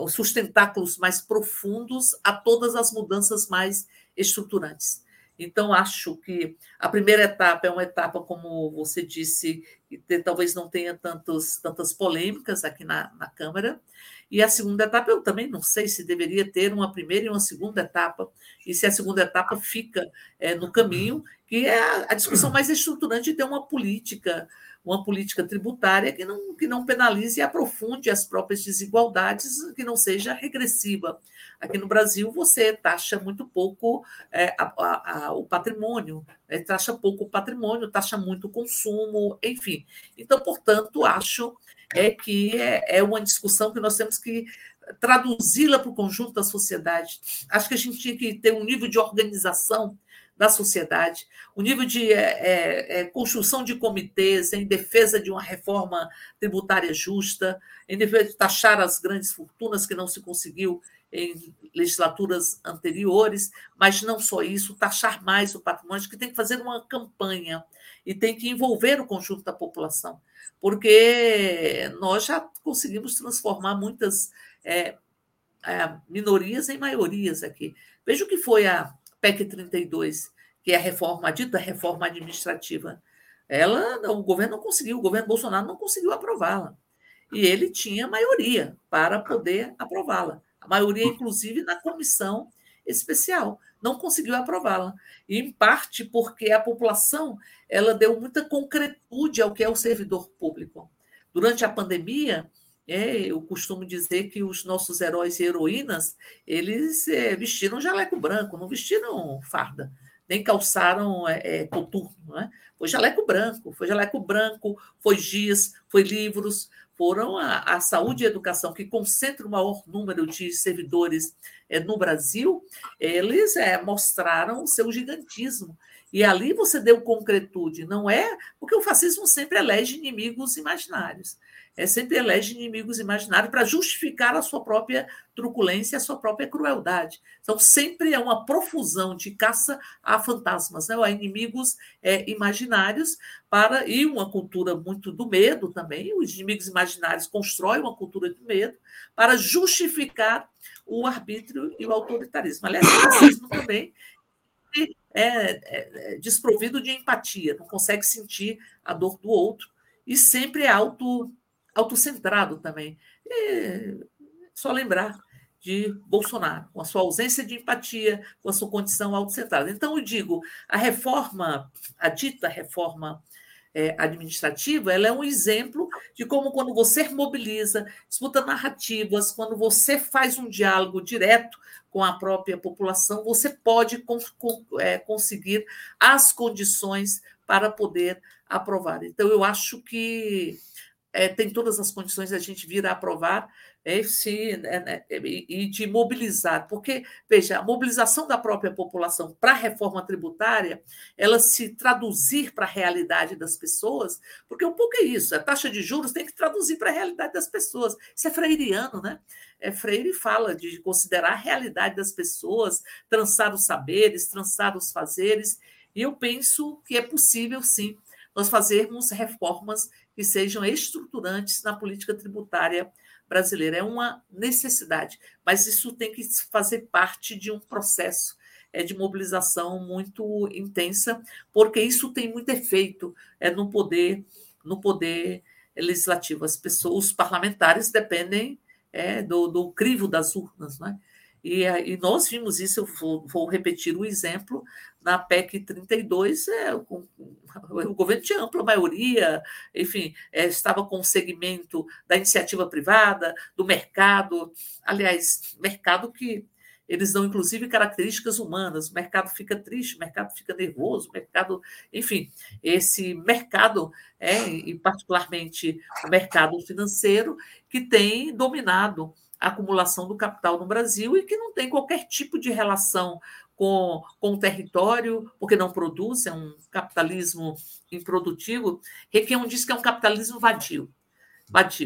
[SPEAKER 2] sustentáculos mais profundos a todas as mudanças mais estruturantes. Então, acho que a primeira etapa é uma etapa, como você disse, que talvez não tenha tantos, tantas polêmicas aqui na, na Câmara. E a segunda etapa, eu também não sei se deveria ter uma primeira e uma segunda etapa, e se a segunda etapa fica é, no caminho, que é a, a discussão mais estruturante de ter uma política uma política tributária que não, que não penalize e aprofunde as próprias desigualdades, que não seja regressiva. Aqui no Brasil, você taxa muito pouco é, a, a, o patrimônio, é, taxa pouco o patrimônio, taxa muito o consumo, enfim. Então, portanto, acho é que é, é uma discussão que nós temos que traduzi-la para o conjunto da sociedade. Acho que a gente tinha que ter um nível de organização da sociedade, o nível de é, é, é, construção de comitês em defesa de uma reforma tributária justa, em defesa de taxar as grandes fortunas que não se conseguiu em legislaturas anteriores, mas não só isso, taxar mais o patrimônio, que tem que fazer uma campanha e tem que envolver o conjunto da população, porque nós já conseguimos transformar muitas é, é, minorias em maiorias aqui. Veja o que foi a PEC 32, que é a reforma, a dita reforma administrativa. Ela, o governo não conseguiu, o governo Bolsonaro não conseguiu aprová-la. E ele tinha maioria para poder aprová-la. A maioria, inclusive, na comissão especial. Não conseguiu aprová-la. E, em parte, porque a população ela deu muita concretude ao que é o servidor público. Durante a pandemia, é, eu costumo dizer que os nossos heróis e heroínas, eles é, vestiram jaleco branco, não vestiram farda, nem calçaram é, é, coturno. Né? Foi jaleco branco, foi jaleco branco, foi giz, foi livros, foram a, a, saúde e a educação, que concentra o maior número de servidores é, no Brasil, eles é, mostraram o seu gigantismo. E ali você deu concretude, não é? Porque o fascismo sempre elege inimigos imaginários é, sempre elege inimigos imaginários para justificar a sua própria truculência, a sua própria crueldade. Então, sempre é uma profusão de caça a fantasmas, né? a inimigos é, imaginários, para e uma cultura muito do medo também. Os inimigos imaginários constroem uma cultura do medo para justificar o arbítrio e o autoritarismo. Aliás, o racismo também é, é, é desprovido de empatia, não consegue sentir a dor do outro e sempre é auto autocentrado também. Só lembrar de Bolsonaro, com a sua ausência de empatia, com a sua condição autocentrada. Então, eu digo, a reforma, a dita reforma é, administrativa, ela é um exemplo de como, quando você mobiliza, disputa narrativas, quando você faz um diálogo direto com a própria população, você pode é, conseguir as condições para poder aprovar. Então, eu acho que é, tem todas as condições de a gente vir a aprovar esse, né, né e de mobilizar, porque, veja, a mobilização da própria população para a reforma tributária, ela se traduzir para a realidade das pessoas, porque um pouco é isso, a taxa de juros tem que traduzir para a realidade das pessoas. Isso é freiriano, né? É, Freire fala de considerar a realidade das pessoas, trançar os saberes, trançar os fazeres, e eu penso que é possível, sim, nós fazermos reformas que sejam estruturantes na política tributária brasileira. É uma necessidade, mas isso tem que fazer parte de um processo é, de mobilização muito intensa, porque isso tem muito efeito é, no poder no poder legislativo. As pessoas, os parlamentares dependem é, do, do crivo das urnas, né? E, e, nós vimos isso, eu vou, vou, repetir o exemplo, na PEC 32, é, o, o governo tinha ampla maioria, enfim, é, estava com o segmento da iniciativa privada, do mercado, aliás, mercado que eles dão inclusive características humanas, o mercado fica triste, o mercado fica nervoso, o mercado, enfim, esse mercado, é, e particularmente o mercado financeiro, que tem dominado acumulação do capital no Brasil e que não tem qualquer tipo de relação com, com o território, porque não produz, é um capitalismo improdutivo. Requião diz que é um capitalismo vadio.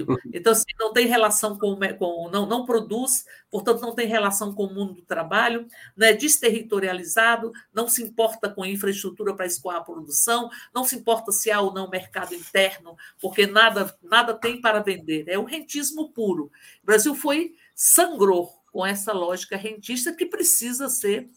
[SPEAKER 2] Uhum. Então, assim, não tem relação com, com não, não produz, portanto, não tem relação com o mundo do trabalho, não é desterritorializado, não se importa com infraestrutura para escoar a produção, não se importa se há ou não mercado interno, porque nada, nada tem para vender. É o rentismo puro. O Brasil foi, sangrou com essa lógica rentista que precisa ser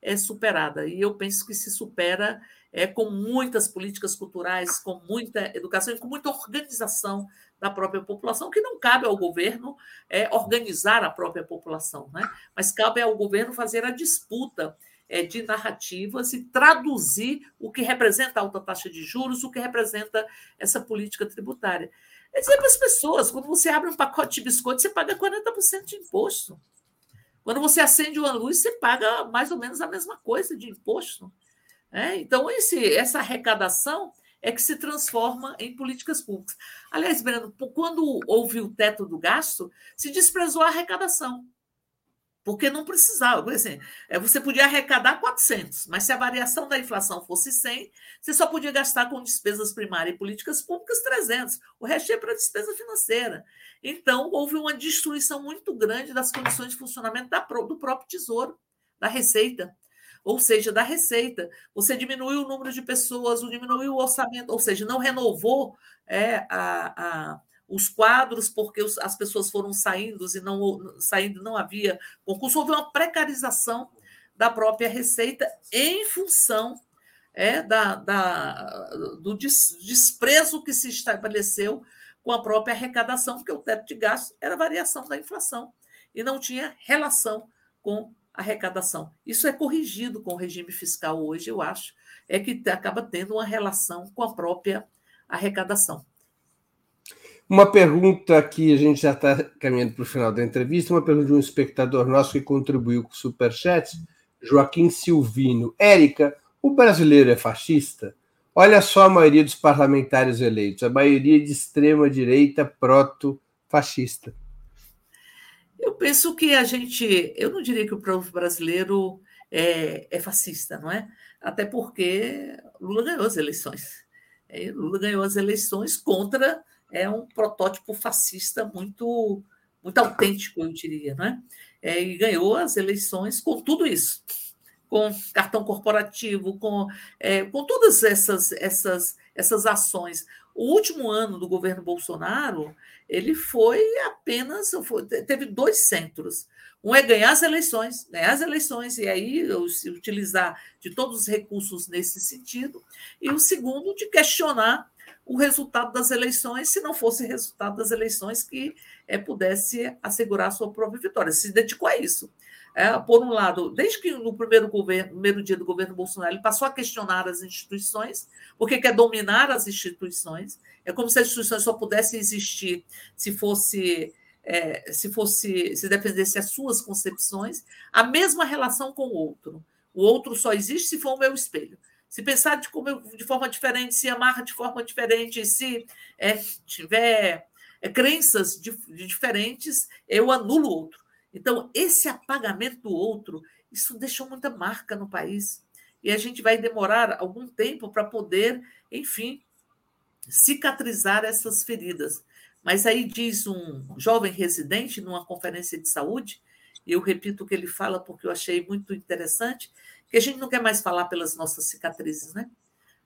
[SPEAKER 2] é, superada. E eu penso que se supera é, com muitas políticas culturais, com muita educação e com muita organização da própria população, que não cabe ao governo é, organizar a própria população, né? mas cabe ao governo fazer a disputa é, de narrativas e traduzir o que representa a alta taxa de juros, o que representa essa política tributária. É dizer para as pessoas: quando você abre um pacote de biscoito, você paga 40% de imposto. Quando você acende uma luz, você paga mais ou menos a mesma coisa de imposto. É, então, esse, essa arrecadação é que se transforma em políticas públicas. Aliás, Breno, quando houve o teto do gasto, se desprezou a arrecadação, porque não precisava. Assim, é, você podia arrecadar 400, mas se a variação da inflação fosse 100, você só podia gastar com despesas primárias e políticas públicas 300. O resto é para despesa financeira. Então, houve uma destruição muito grande das condições de funcionamento do próprio Tesouro, da Receita ou seja, da receita. Você diminuiu o número de pessoas, diminuiu o orçamento, ou seja, não renovou é, a, a, os quadros porque os, as pessoas foram saindo e não saindo não havia concurso. Houve uma precarização da própria receita em função é, da, da, do desprezo que se estabeleceu com a própria arrecadação, porque o teto de gastos era variação da inflação e não tinha relação com arrecadação. Isso é corrigido com o regime fiscal hoje, eu acho, é que acaba tendo uma relação com a própria arrecadação.
[SPEAKER 1] Uma pergunta que a gente já está caminhando para o final da entrevista, uma pergunta de um espectador nosso que contribuiu com o Superchat, Joaquim Silvino. Érica, o brasileiro é fascista? Olha só a maioria dos parlamentares eleitos, a maioria de extrema direita proto-fascista.
[SPEAKER 2] Eu penso que a gente, eu não diria que o povo brasileiro é, é fascista, não é? Até porque Lula ganhou as eleições. É, Lula ganhou as eleições contra é um protótipo fascista muito muito autêntico, eu diria, não é? é e ganhou as eleições com tudo isso, com cartão corporativo, com, é, com todas essas, essas, essas ações. O último ano do governo Bolsonaro, ele foi apenas, foi, teve dois centros. Um é ganhar as eleições, ganhar as eleições, e aí utilizar de todos os recursos nesse sentido, e o segundo, de questionar o resultado das eleições, se não fosse resultado das eleições que é, pudesse assegurar a sua própria vitória. Se dedicou a isso. É, por um lado, desde que no primeiro, governo, primeiro dia do governo Bolsonaro ele passou a questionar as instituições, porque quer dominar as instituições. É como se as instituições só pudessem existir se fosse é, se fosse se dependesse das suas concepções. A mesma relação com o outro. O outro só existe se for o meu espelho se pensar de, como, de forma diferente, se amar de forma diferente, se é, tiver é, crenças de, de diferentes, eu anulo o outro. Então, esse apagamento do outro, isso deixou muita marca no país. E a gente vai demorar algum tempo para poder, enfim, cicatrizar essas feridas. Mas aí diz um jovem residente numa conferência de saúde, e eu repito o que ele fala porque eu achei muito interessante, que a gente não quer mais falar pelas nossas cicatrizes, né?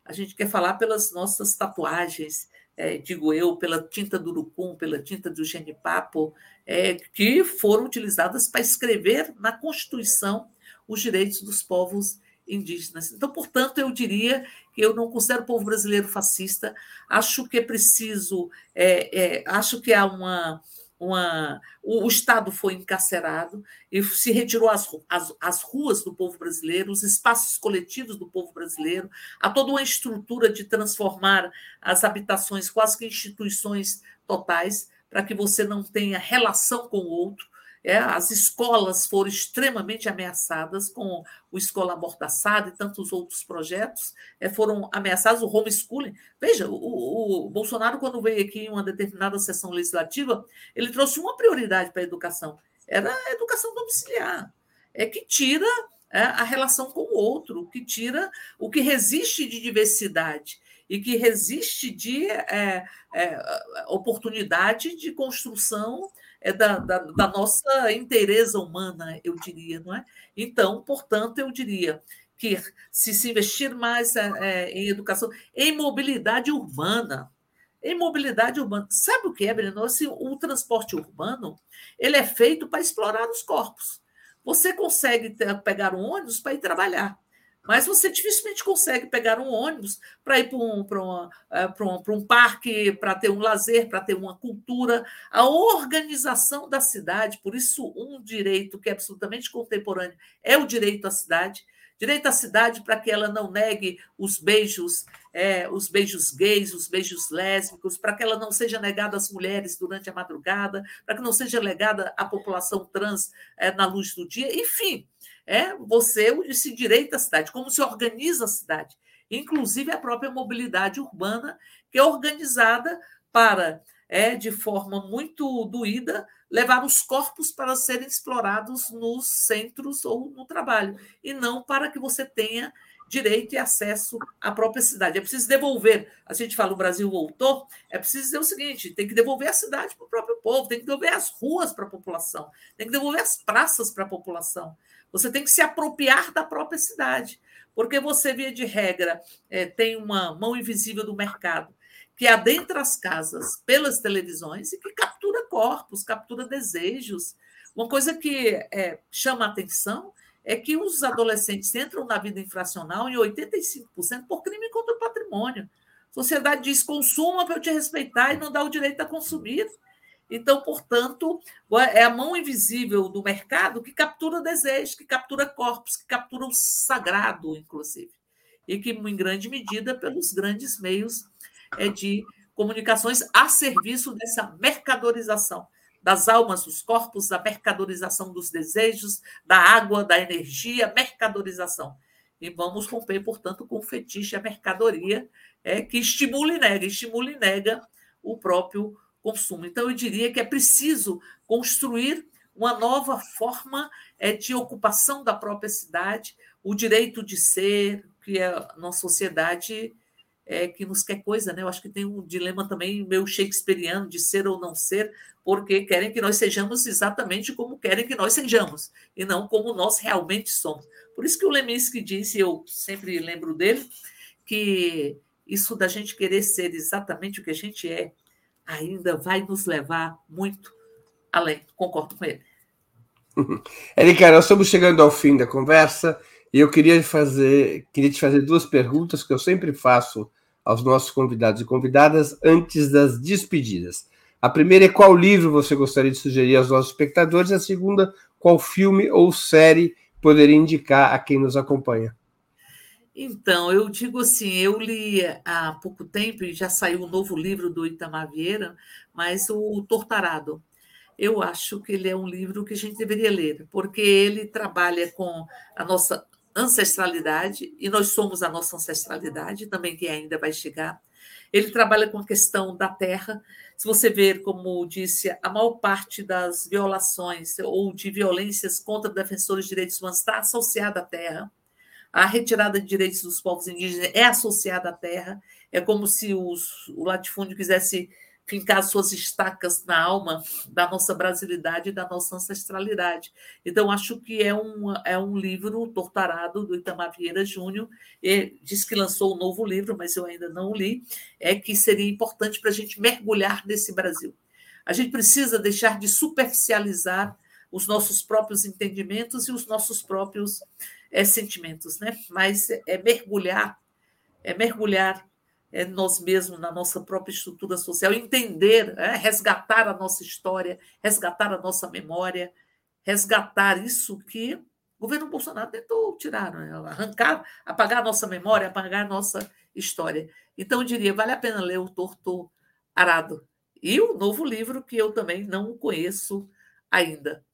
[SPEAKER 2] A gente quer falar pelas nossas tatuagens, é, digo eu, pela tinta do urucum, pela tinta do genipapo, é, que foram utilizadas para escrever na Constituição os direitos dos povos indígenas. Então, portanto, eu diria que eu não considero o povo brasileiro fascista. Acho que é preciso, é, é acho que há uma uma, o, o, Estado foi encarcerado e se retirou as, as, as, ruas do povo brasileiro, os espaços coletivos do povo brasileiro, há toda uma estrutura de transformar as habitações quase que instituições totais, para que você não tenha relação com o outro, é, as escolas foram extremamente ameaçadas com o Escola Amordaçada e tantos outros projetos é, foram ameaçados, o homeschooling. Veja, o, o, Bolsonaro, quando veio aqui em uma determinada sessão legislativa, ele trouxe uma prioridade para a educação, era a educação domiciliar, é que tira é, a relação com o outro, que tira o que resiste de diversidade e que resiste de é, é, oportunidade de construção é da, da, da nossa inteireza humana, eu diria, não é? Então, portanto, eu diria que se se investir mais é, é, em educação, em mobilidade urbana, em mobilidade urbana, sabe o que é, Breno? Assim, o transporte urbano ele é feito para explorar os corpos. Você consegue ter, pegar um ônibus para ir trabalhar. Mas você dificilmente consegue pegar um ônibus para ir para um, um, eh, um, um parque, para ter um lazer, para ter uma cultura. A organização da cidade, por isso, um direito que é absolutamente contemporâneo é o direito à cidade. Direito à cidade para que ela não negue os beijos, é, os beijos gays, os beijos lésbicos, para que ela não seja negada às mulheres durante a madrugada, para que não seja negada à população trans é, na luz do dia, enfim é você se direita à cidade, como se organiza a cidade, inclusive a própria mobilidade urbana, que é organizada para, é, de forma muito doída, levar os corpos para serem explorados nos centros ou no trabalho, e não para que você tenha direito e acesso à própria cidade. É preciso devolver. A gente fala o Brasil voltou, é preciso dizer o seguinte: tem que devolver a cidade para o próprio povo, tem que devolver as ruas para a população, tem que devolver as praças para a população. Você tem que se apropriar da própria cidade, porque você, via de regra, é, tem uma mão invisível do mercado que adentra as casas pelas televisões e que captura corpos, captura desejos. Uma coisa que é, chama a atenção é que os adolescentes entram na vida infracional em 85% por crime contra o patrimônio. A sociedade diz: consuma para eu te respeitar e não dá o direito a consumir. Então, portanto, é a mão invisível do mercado que captura desejos, que captura corpos, que captura o sagrado, inclusive. E que, em grande medida, pelos grandes meios é de comunicações a serviço dessa mercadorização das almas, dos corpos, da mercadorização dos desejos, da água, da energia, mercadorização. e vamos romper, portanto, com o fetiche, a mercadoria é, que estimula e nega, estimula e nega o próprio consumo. Então, eu diria que é preciso construir uma nova forma é, de ocupação da própria cidade, o direito de ser, que é uma sociedade é, que nos quer coisa, né? Eu acho que tem um dilema também meio shakespeariano de ser ou não ser, porque querem que nós sejamos exatamente como querem que nós sejamos, e não como nós realmente somos. Por isso que o Leminski disse, eu sempre lembro dele, que isso da gente querer ser exatamente o que a gente é, ainda vai nos levar muito além. Concordo com ele.
[SPEAKER 1] Erika, nós estamos chegando ao fim da conversa e eu queria fazer, queria te fazer duas perguntas que eu sempre faço aos nossos convidados e convidadas antes das despedidas. A primeira é qual livro você gostaria de sugerir aos nossos espectadores, a segunda, qual filme ou série poderia indicar a quem nos acompanha.
[SPEAKER 2] Então, eu digo assim, eu li há pouco tempo e já saiu um novo livro do Itamar Vieira, mas o Tortarado. Eu acho que ele é um livro que a gente deveria ler, porque ele trabalha com a nossa ancestralidade, e nós somos a nossa ancestralidade, também que ainda vai chegar. Ele trabalha com a questão da terra. Se você ver, como disse, a maior parte das violações ou de violências contra defensores de direitos humanos está associada à terra. A retirada de direitos dos povos indígenas é associada à terra. É como se os, o latifúndio quisesse fincar suas estacas na alma da nossa brasilidade e da nossa ancestralidade. Então, acho que é um, é um livro torturado do Itamar Vieira Júnior, e diz que lançou um novo livro, mas eu ainda não li, é que seria importante para a gente mergulhar nesse Brasil. A gente precisa deixar de superficializar os nossos próprios entendimentos e os nossos próprios é, sentimentos, né? mas é mergulhar, é mergulhar é, nós mesmos, na nossa própria estrutura social, entender, é, resgatar a nossa história, resgatar a nossa memória, resgatar isso que o governo Bolsonaro tentou tirar, né? arrancar, apagar a nossa memória, apagar a nossa história. Então, eu diria, vale a pena ler o Torto Arado. E o novo livro, que eu também não conheço ainda.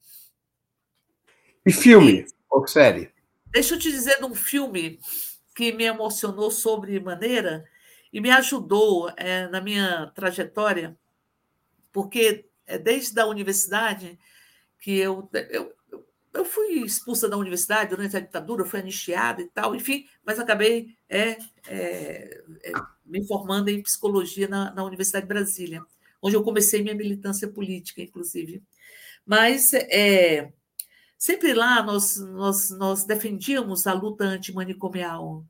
[SPEAKER 1] E filme e, ou série?
[SPEAKER 2] Deixa eu te dizer de um filme que me emocionou sobremaneira, e me ajudou é, na minha trajetória, porque é desde a universidade que eu, eu, eu fui expulsa da universidade durante a ditadura, fui anistiada e tal, enfim, mas acabei é, é, é, me formando em psicologia na, na Universidade de Brasília, onde eu comecei minha militância política, inclusive. Mas é, sempre lá nós, nós, nós defendíamos a luta antimanicomial,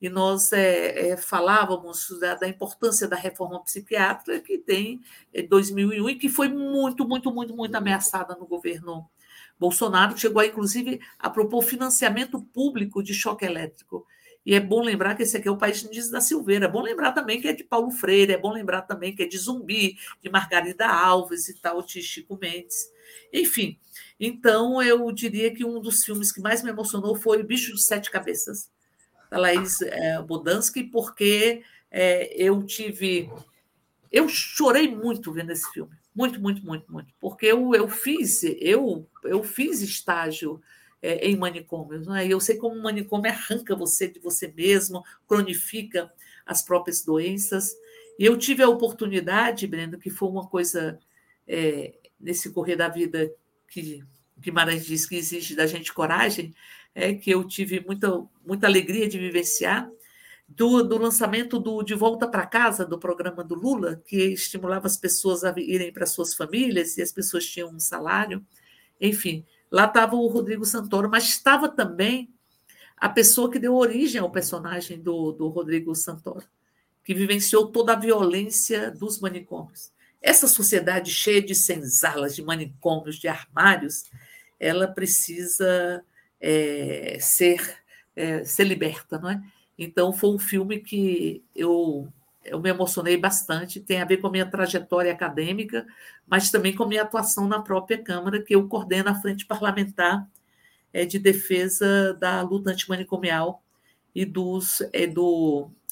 [SPEAKER 2] e nós é, é, falávamos da, da, importância da reforma psiquiátrica que tem em é, 2001 e que foi muito, muito, muito, muito ameaçada no governo Bolsonaro, chegou a, inclusive a propor financiamento público de choque elétrico. E é bom lembrar que esse aqui é o país de da Silveira. É bom lembrar também que é de Paulo Freire, é bom lembrar também que é de Zumbi, de Margarida Alves e tal, de Chico Mendes. Enfim, então eu diria que um dos filmes que mais me emocionou foi O Bicho de Sete Cabeças, da Laís é, Bodansky, porque é, eu tive. Eu chorei muito vendo esse filme. Muito, muito, muito, muito. Porque eu, eu fiz, eu, eu fiz estágio é, em manicômios. Né? Eu sei como o manicômio arranca você de você mesmo, cronifica as próprias doenças. E eu tive a oportunidade, Breno, que foi uma coisa é, nesse correr da vida que Guimarães diz que exige da gente coragem, é, que eu tive muita, muita alegria de vivenciar, do, do lançamento do De Volta para Casa, do programa do Lula, que estimulava as pessoas a irem para suas famílias e as pessoas tinham um salário. Enfim, lá estava o Rodrigo Santoro, mas estava também a pessoa que deu origem ao personagem do, do Rodrigo Santoro, que vivenciou toda a violência dos manicômios. Essa sociedade cheia de senzalas, de manicômios, de armários, ela precisa é, ser, é, ser liberta, não é? Então, foi um filme que eu, eu me emocionei bastante, tem a ver com a minha trajetória acadêmica, mas também com a minha atuação na própria Câmara, que eu coordeno a Frente Parlamentar é, de Defesa da Luta Antimanicomial e, dos, é,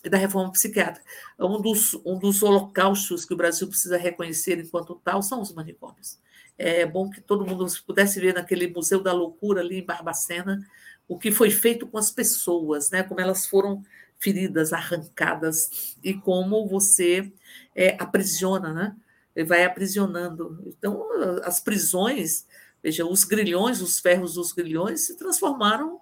[SPEAKER 2] do, da reforma psiquiátrica. Um dos, um dos holocaustos que o Brasil precisa reconhecer enquanto tal são os manicômios. É bom que todo mundo pudesse ver naquele Museu da Loucura ali em Barbacena, o que foi feito com as pessoas, né? Como elas foram feridas, arrancadas e como você é, aprisiona, né? Vai aprisionando. Então, as prisões, veja, os grilhões, os ferros dos grilhões se transformaram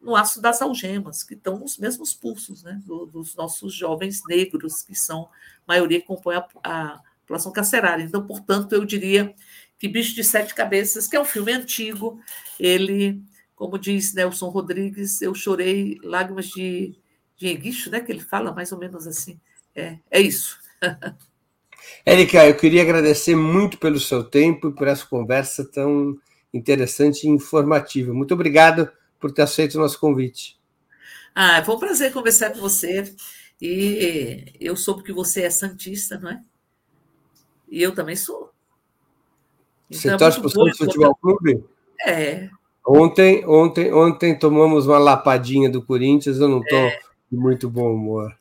[SPEAKER 2] no aço das algemas, que estão nos mesmos pulsos né, dos nossos jovens negros, que são maioria que compõe a, a população carcerária. Então, portanto, eu diria que Bicho de Sete Cabeças, que é um filme antigo, ele, como diz Nelson Rodrigues, eu chorei lágrimas de, de enguicho, né, que ele fala mais ou menos assim. É, é isso.
[SPEAKER 1] Érica, eu queria agradecer muito pelo seu tempo e por essa conversa tão interessante e informativa. Muito obrigado por ter aceito o nosso convite.
[SPEAKER 2] Ah, foi um prazer conversar com você. E eu soube que você é santista, não é? E eu também sou.
[SPEAKER 1] Então, você é torce para o Santos Futebol Clube?
[SPEAKER 2] É.
[SPEAKER 1] Ontem, ontem, ontem tomamos uma lapadinha do Corinthians, eu não estou é. de muito bom humor.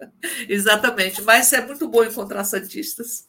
[SPEAKER 2] Exatamente, mas é muito bom encontrar santistas.